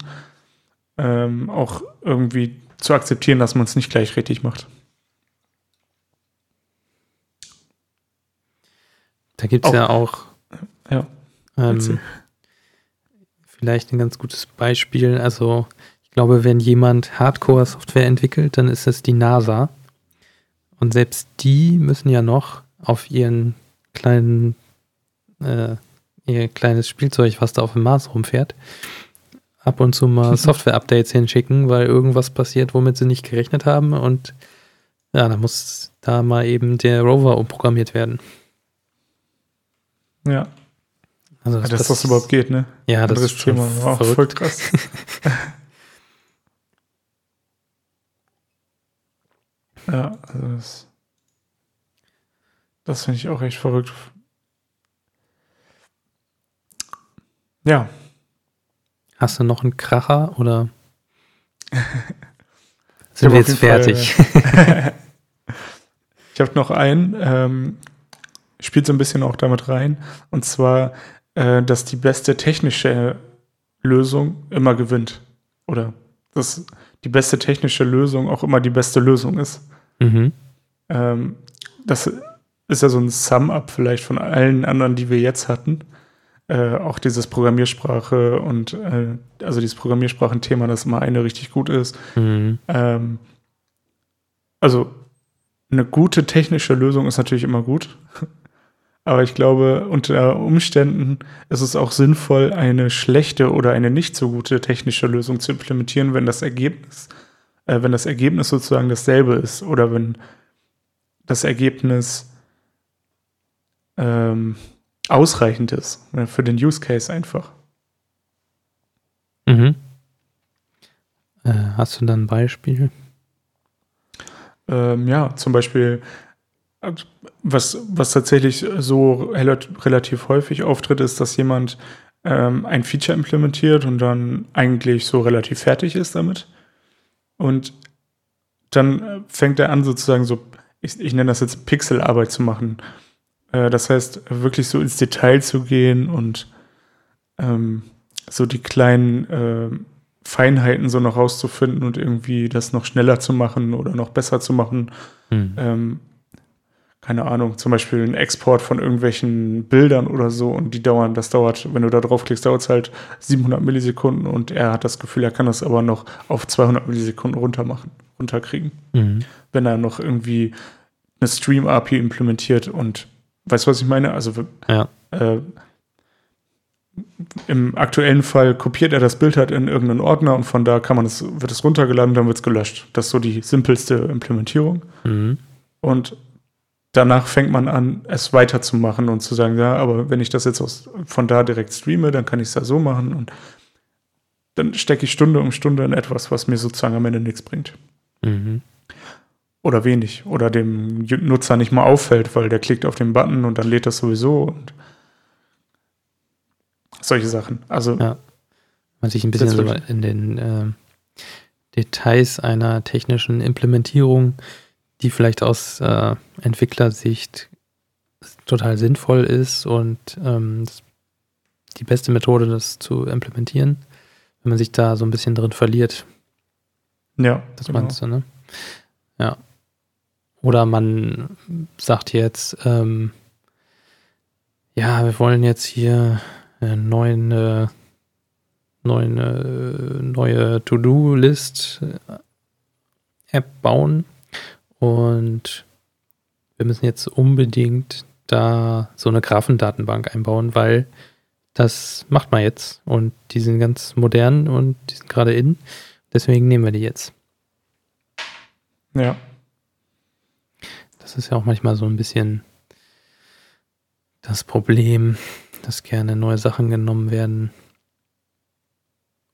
ähm, auch irgendwie zu akzeptieren, dass man es nicht gleich richtig macht. Da gibt es ja auch ja, ähm, vielleicht ein ganz gutes Beispiel. Also ich glaube, wenn jemand Hardcore-Software entwickelt, dann ist es die NASA. Und selbst die müssen ja noch auf ihren kleinen, äh, ihr kleines Spielzeug, was da auf dem Mars rumfährt, ab und zu mal Software-Updates hinschicken, weil irgendwas passiert, womit sie nicht gerechnet haben. Und ja, da muss da mal eben der Rover umprogrammiert werden. Ja. Also das, ja, dass das, das überhaupt geht, ne? Ja, das ist Thema. Wow, voll krass. ja, also das, das finde ich auch echt verrückt. Ja. Hast du noch einen Kracher oder sind wir jetzt fertig? Fall, ich habe noch einen, ähm, spielt so ein bisschen auch damit rein. Und zwar, äh, dass die beste technische Lösung immer gewinnt. Oder dass die beste technische Lösung auch immer die beste Lösung ist. Mhm. Ähm, das ist ja so ein Sum-Up vielleicht von allen anderen, die wir jetzt hatten. Äh, auch dieses Programmiersprache und äh, also dieses Programmiersprachenthema, dass immer eine richtig gut ist. Mhm. Ähm, also eine gute technische Lösung ist natürlich immer gut. Aber ich glaube, unter Umständen ist es auch sinnvoll, eine schlechte oder eine nicht so gute technische Lösung zu implementieren, wenn das Ergebnis, äh, wenn das Ergebnis sozusagen dasselbe ist oder wenn das Ergebnis ähm, ausreichend ist ne, für den Use Case einfach. Mhm. Äh, hast du dann ein Beispiel? Ähm, ja, zum Beispiel was, was tatsächlich so relativ häufig auftritt, ist, dass jemand ähm, ein Feature implementiert und dann eigentlich so relativ fertig ist damit. Und dann fängt er an, sozusagen so, ich, ich nenne das jetzt Pixelarbeit zu machen. Äh, das heißt, wirklich so ins Detail zu gehen und ähm, so die kleinen äh, Feinheiten so noch rauszufinden und irgendwie das noch schneller zu machen oder noch besser zu machen. Mhm. Ähm, keine Ahnung, zum Beispiel ein Export von irgendwelchen Bildern oder so und die dauern, das dauert, wenn du da draufklickst, dauert es halt 700 Millisekunden und er hat das Gefühl, er kann das aber noch auf 200 Millisekunden runter machen, runterkriegen. Mhm. Wenn er noch irgendwie eine Stream-API implementiert und weißt du, was ich meine? Also ja. äh, im aktuellen Fall kopiert er das Bild halt in irgendeinen Ordner und von da kann man es, wird es runtergeladen, dann wird es gelöscht. Das ist so die simpelste Implementierung. Mhm. Und danach fängt man an, es weiterzumachen und zu sagen, ja, aber wenn ich das jetzt aus, von da direkt streame, dann kann ich es da so machen und dann stecke ich Stunde um Stunde in etwas, was mir sozusagen am Ende nichts bringt. Mhm. Oder wenig. Oder dem Nutzer nicht mal auffällt, weil der klickt auf den Button und dann lädt das sowieso und solche Sachen. Also ja. man sich ein bisschen so in den äh, Details einer technischen Implementierung die vielleicht aus äh, Entwicklersicht total sinnvoll ist und ähm, die beste Methode, das zu implementieren, wenn man sich da so ein bisschen drin verliert. Ja. Das genau. meinst du, ne? Ja. Oder man sagt jetzt, ähm, ja, wir wollen jetzt hier eine neue, neue, neue To-Do-List-App bauen und wir müssen jetzt unbedingt da so eine Graphendatenbank einbauen, weil das macht man jetzt und die sind ganz modern und die sind gerade in. Deswegen nehmen wir die jetzt. Ja. Das ist ja auch manchmal so ein bisschen das Problem, dass gerne neue Sachen genommen werden,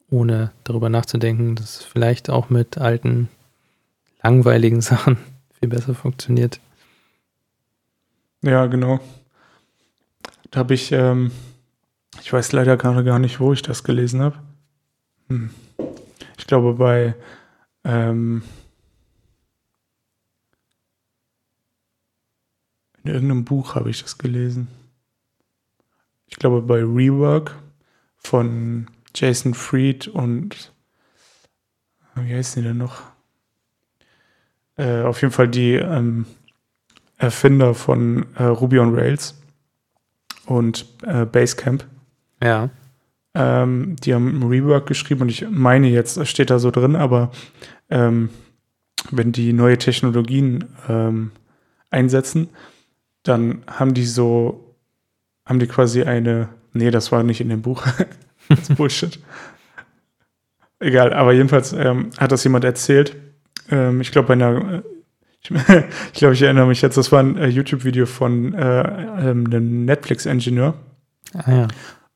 ohne darüber nachzudenken, dass vielleicht auch mit alten langweiligen Sachen viel besser funktioniert. Ja, genau. Da habe ich, ähm, ich weiß leider gerade gar nicht, wo ich das gelesen habe. Hm. Ich glaube bei ähm, In irgendeinem Buch habe ich das gelesen. Ich glaube bei Rework von Jason Fried und wie heißt die denn noch? Äh, auf jeden Fall die ähm, Erfinder von äh, Ruby on Rails und äh, Basecamp. Ja. Ähm, die haben Rework geschrieben und ich meine jetzt, das steht da so drin, aber ähm, wenn die neue Technologien ähm, einsetzen, dann haben die so, haben die quasi eine, nee, das war nicht in dem Buch, das ist Bullshit. Egal, aber jedenfalls ähm, hat das jemand erzählt. Ähm, ich glaube, bei einer, ich, ich glaube, ich erinnere mich jetzt, das war ein äh, YouTube-Video von äh, ähm, einem Netflix-Ingenieur. Ah ja.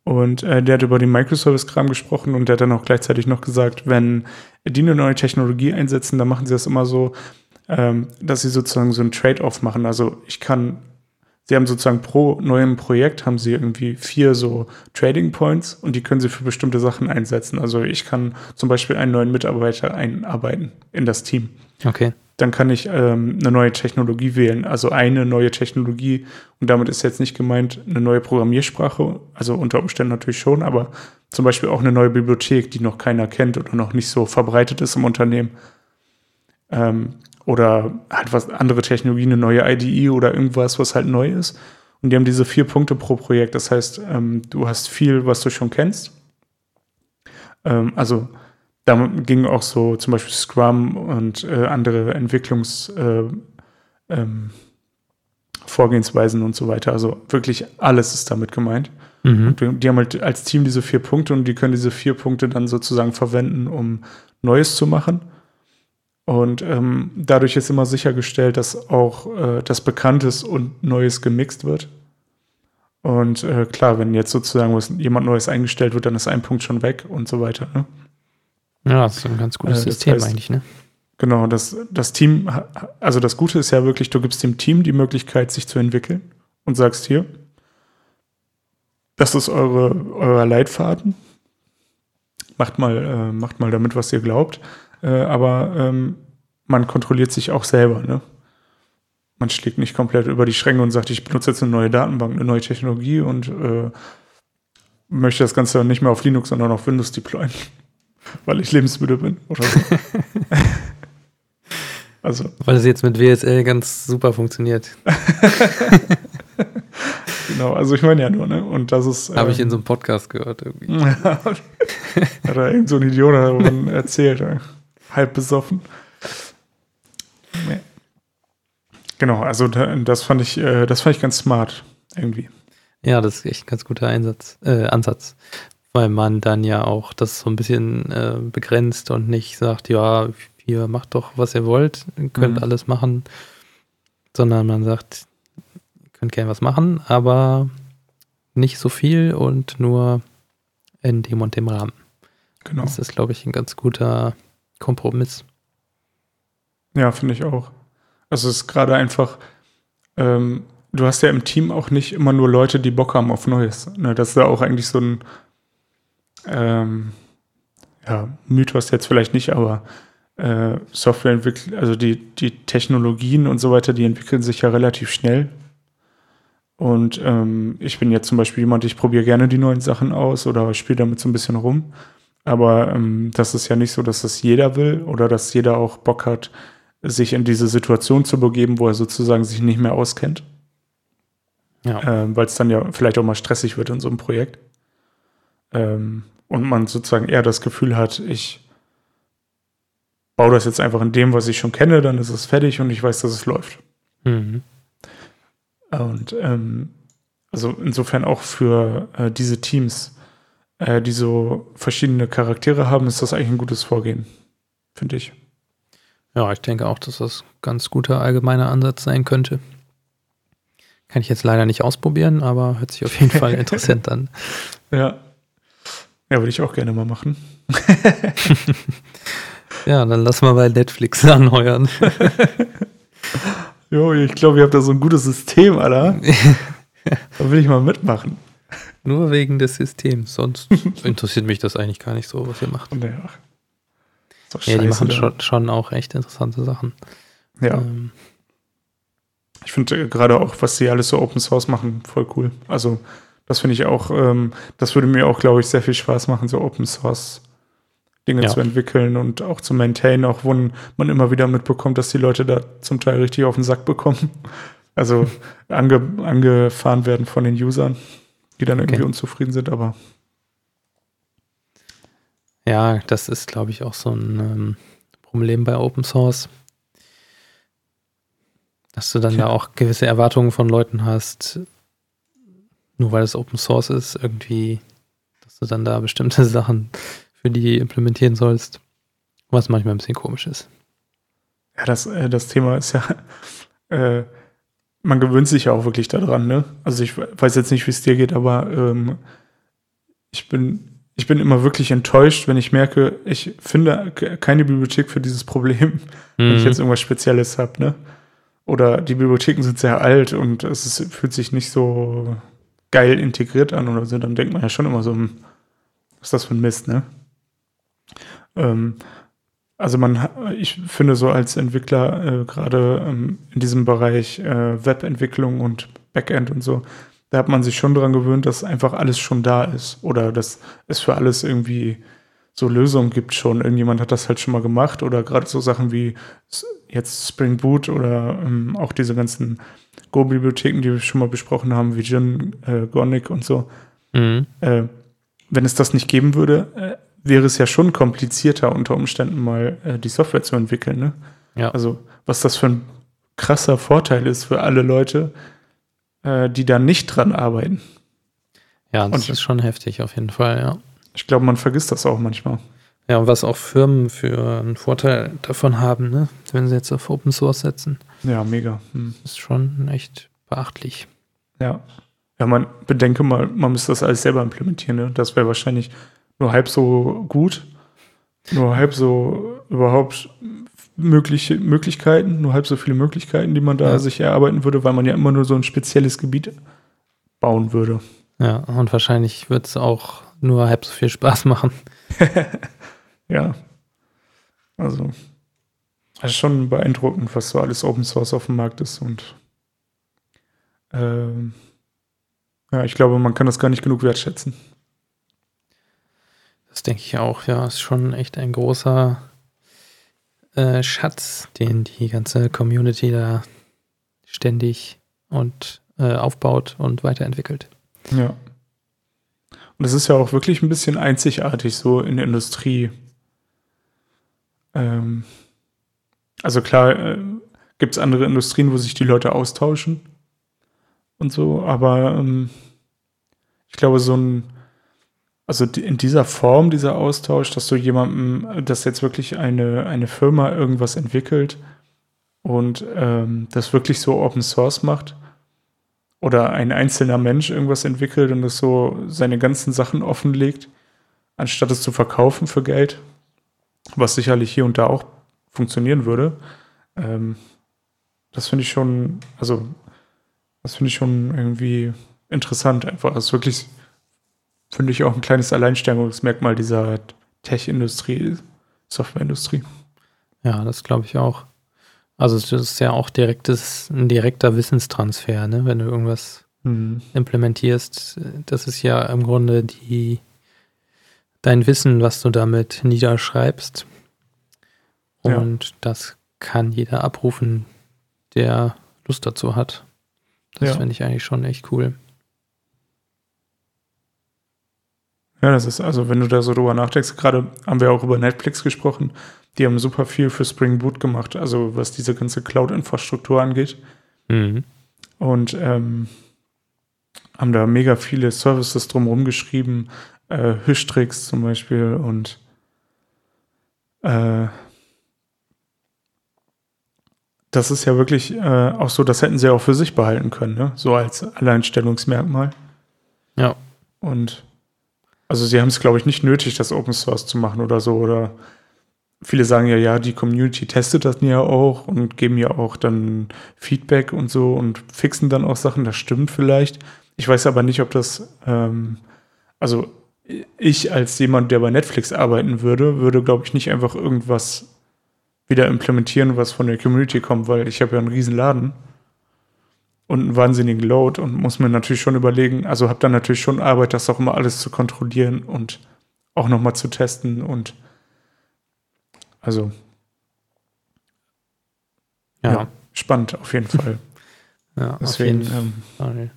Und äh, der hat über den Microservice-Kram gesprochen und der hat dann auch gleichzeitig noch gesagt, wenn die eine neue Technologie einsetzen, dann machen sie das immer so, ähm, dass sie sozusagen so ein Trade-off machen. Also ich kann, sie haben sozusagen pro neuem Projekt haben sie irgendwie vier so Trading Points und die können sie für bestimmte Sachen einsetzen. Also ich kann zum Beispiel einen neuen Mitarbeiter einarbeiten in das Team. Okay dann kann ich ähm, eine neue Technologie wählen. Also eine neue Technologie. Und damit ist jetzt nicht gemeint eine neue Programmiersprache, also unter Umständen natürlich schon, aber zum Beispiel auch eine neue Bibliothek, die noch keiner kennt oder noch nicht so verbreitet ist im Unternehmen. Ähm, oder halt was andere Technologien, eine neue IDE oder irgendwas, was halt neu ist. Und die haben diese vier Punkte pro Projekt. Das heißt, ähm, du hast viel, was du schon kennst. Ähm, also da ging auch so zum Beispiel Scrum und äh, andere Entwicklungsvorgehensweisen äh, ähm, und so weiter. Also wirklich alles ist damit gemeint. Mhm. Und die haben halt als Team diese vier Punkte und die können diese vier Punkte dann sozusagen verwenden, um Neues zu machen. Und ähm, dadurch ist immer sichergestellt, dass auch äh, das Bekanntes und Neues gemixt wird. Und äh, klar, wenn jetzt sozusagen was, jemand Neues eingestellt wird, dann ist ein Punkt schon weg und so weiter. Ne? Ja, das ist ein ganz gutes äh, System heißt, eigentlich, ne? Genau, das, das Team, also das Gute ist ja wirklich, du gibst dem Team die Möglichkeit, sich zu entwickeln und sagst hier, das ist eure, euer Leitfaden. Macht mal, äh, macht mal damit, was ihr glaubt. Äh, aber ähm, man kontrolliert sich auch selber, ne? Man schlägt nicht komplett über die Schränke und sagt, ich benutze jetzt eine neue Datenbank, eine neue Technologie und äh, möchte das Ganze nicht mehr auf Linux, sondern auf Windows deployen weil ich lebensmüde bin oder so. also. Weil es jetzt mit WSL ganz super funktioniert. genau, also ich meine ja nur, ne? Und das ist. Habe ähm, ich in so einem Podcast gehört irgendwie. Hat da irgend so ein Idiot davon erzählt, halb besoffen. Genau, also das fand ich, äh, das fand ich ganz smart irgendwie. Ja, das ist echt ein ganz guter Einsatz, äh, Ansatz weil man dann ja auch das so ein bisschen äh, begrenzt und nicht sagt, ja, ihr macht doch, was ihr wollt, könnt mhm. alles machen, sondern man sagt, ihr könnt gerne was machen, aber nicht so viel und nur in dem und dem Rahmen. Genau. Das ist, glaube ich, ein ganz guter Kompromiss. Ja, finde ich auch. Also es ist gerade einfach, ähm, du hast ja im Team auch nicht immer nur Leute, die Bock haben auf Neues. Ne? Das ist ja auch eigentlich so ein ähm, ja, Mythos jetzt vielleicht nicht, aber äh, Software entwickelt, also die, die Technologien und so weiter, die entwickeln sich ja relativ schnell. Und ähm, ich bin jetzt zum Beispiel jemand, ich probiere gerne die neuen Sachen aus oder spiele damit so ein bisschen rum. Aber ähm, das ist ja nicht so, dass das jeder will oder dass jeder auch Bock hat, sich in diese Situation zu begeben, wo er sozusagen sich nicht mehr auskennt. Ja. Ähm, Weil es dann ja vielleicht auch mal stressig wird in so einem Projekt. Ähm, und man sozusagen eher das Gefühl hat, ich baue das jetzt einfach in dem, was ich schon kenne, dann ist es fertig und ich weiß, dass es läuft. Mhm. Und ähm, also insofern auch für äh, diese Teams, äh, die so verschiedene Charaktere haben, ist das eigentlich ein gutes Vorgehen, finde ich. Ja, ich denke auch, dass das ein ganz guter allgemeiner Ansatz sein könnte. Kann ich jetzt leider nicht ausprobieren, aber hört sich auf jeden Fall interessant an. Ja. Ja, würde ich auch gerne mal machen. ja, dann lass mal bei Netflix anheuern. jo, ich glaube, ihr habt da so ein gutes System, Alter. da will ich mal mitmachen. Nur wegen des Systems, sonst interessiert mich das eigentlich gar nicht so, was ihr macht. Ja, ja die machen schon, schon, auch echt interessante Sachen. Ja. Ähm, ich finde äh, gerade auch, was sie alles so Open Source machen, voll cool. Also das finde ich auch, ähm, das würde mir auch, glaube ich, sehr viel Spaß machen, so Open Source Dinge ja. zu entwickeln und auch zu maintainen, auch wo man immer wieder mitbekommt, dass die Leute da zum Teil richtig auf den Sack bekommen. Also ange, angefahren werden von den Usern, die dann irgendwie okay. unzufrieden sind, aber. Ja, das ist, glaube ich, auch so ein ähm, Problem bei Open Source. Dass du dann ja. da auch gewisse Erwartungen von Leuten hast, nur weil es Open Source ist, irgendwie, dass du dann da bestimmte Sachen für die implementieren sollst, was manchmal ein bisschen komisch ist. Ja, das, äh, das Thema ist ja, äh, man gewöhnt sich ja auch wirklich daran, ne? Also ich weiß jetzt nicht, wie es dir geht, aber ähm, ich bin ich bin immer wirklich enttäuscht, wenn ich merke, ich finde keine Bibliothek für dieses Problem, mhm. wenn ich mhm. jetzt irgendwas Spezielles habe, ne? Oder die Bibliotheken sind sehr alt und es ist, fühlt sich nicht so geil integriert an oder so, dann denkt man ja schon immer so, hm, was ist das für ein Mist, ne? Ähm, also man, ich finde so als Entwickler äh, gerade ähm, in diesem Bereich äh, Webentwicklung und Backend und so, da hat man sich schon daran gewöhnt, dass einfach alles schon da ist oder dass es für alles irgendwie so Lösungen gibt schon. Irgendjemand hat das halt schon mal gemacht oder gerade so Sachen wie jetzt Spring Boot oder ähm, auch diese ganzen Go-Bibliotheken, die wir schon mal besprochen haben, wie Gin, äh, Gonic und so. Mhm. Äh, wenn es das nicht geben würde, äh, wäre es ja schon komplizierter, unter Umständen mal äh, die Software zu entwickeln. Ne? Ja. Also, was das für ein krasser Vorteil ist für alle Leute, äh, die da nicht dran arbeiten. Ja, das und ist schon heftig, auf jeden Fall, ja. Ich glaube, man vergisst das auch manchmal. Ja, und was auch Firmen für einen Vorteil davon haben, ne? wenn sie jetzt auf Open Source setzen. Ja, mega. Hm. Ist schon echt beachtlich. Ja. Ja, man bedenke mal, man müsste das alles selber implementieren. Ne? Das wäre wahrscheinlich nur halb so gut, nur halb so überhaupt mögliche Möglichkeiten, nur halb so viele Möglichkeiten, die man da ja. sich erarbeiten würde, weil man ja immer nur so ein spezielles Gebiet bauen würde. Ja, und wahrscheinlich wird es auch nur halb so viel Spaß machen. ja. Also, das ist schon beeindruckend, was so alles Open Source auf dem Markt ist und ähm, ja, ich glaube, man kann das gar nicht genug wertschätzen. Das denke ich auch, ja. Ist schon echt ein großer äh, Schatz, den die ganze Community da ständig und äh, aufbaut und weiterentwickelt. Ja. Und es ist ja auch wirklich ein bisschen einzigartig so in der Industrie. Ähm, also klar, äh, gibt es andere Industrien, wo sich die Leute austauschen und so, aber ähm, ich glaube, so ein also in dieser Form, dieser Austausch, dass du jemandem, dass jetzt wirklich eine, eine Firma irgendwas entwickelt und ähm, das wirklich so Open Source macht oder ein einzelner Mensch irgendwas entwickelt und das so seine ganzen Sachen offenlegt, anstatt es zu verkaufen für Geld, was sicherlich hier und da auch funktionieren würde. Ähm, das finde ich schon, also das finde ich schon irgendwie interessant einfach. Das wirklich finde ich auch ein kleines Alleinstellungsmerkmal dieser Tech-Industrie, Softwareindustrie. Ja, das glaube ich auch. Also es ist ja auch direktes, ein direkter Wissenstransfer, ne? wenn du irgendwas mhm. implementierst. Das ist ja im Grunde die dein Wissen, was du damit niederschreibst. Und ja. das kann jeder abrufen, der Lust dazu hat. Das ja. finde ich eigentlich schon echt cool. Ja, das ist, also wenn du da so drüber nachdenkst, gerade haben wir auch über Netflix gesprochen, die haben super viel für Spring Boot gemacht, also was diese ganze Cloud-Infrastruktur angeht. Mhm. Und ähm, haben da mega viele Services drumherum geschrieben, äh, Histrix zum Beispiel und äh, das ist ja wirklich äh, auch so, das hätten sie auch für sich behalten können, ne? so als Alleinstellungsmerkmal. Ja. Und also sie haben es, glaube ich, nicht nötig, das Open Source zu machen oder so. Oder viele sagen ja, ja, die Community testet das ja auch und geben ja auch dann Feedback und so und fixen dann auch Sachen. Das stimmt vielleicht. Ich weiß aber nicht, ob das, ähm, also ich als jemand, der bei Netflix arbeiten würde, würde, glaube ich, nicht einfach irgendwas wieder implementieren, was von der Community kommt, weil ich habe ja einen riesen Laden. Und einen wahnsinnigen Load und muss mir natürlich schon überlegen, also habe dann natürlich schon Arbeit, das auch immer alles zu kontrollieren und auch nochmal zu testen und also ja, ja spannend auf jeden Fall. ja, Deswegen, auf jeden ähm, Fall.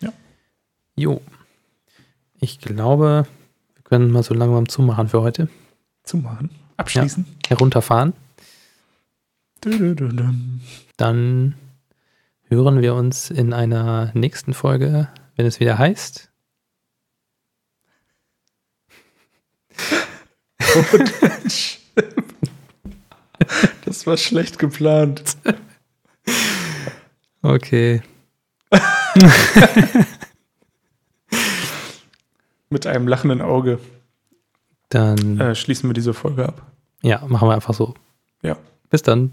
Ja. Jo. Ich glaube, wir können mal so langsam zumachen für heute. Zumachen? Abschließen? Ja. Herunterfahren. Dann hören wir uns in einer nächsten Folge, wenn es wieder heißt. das war schlecht geplant. Okay. Mit einem lachenden Auge. Dann äh, schließen wir diese Folge ab. Ja, machen wir einfach so. Ja. Bis dann.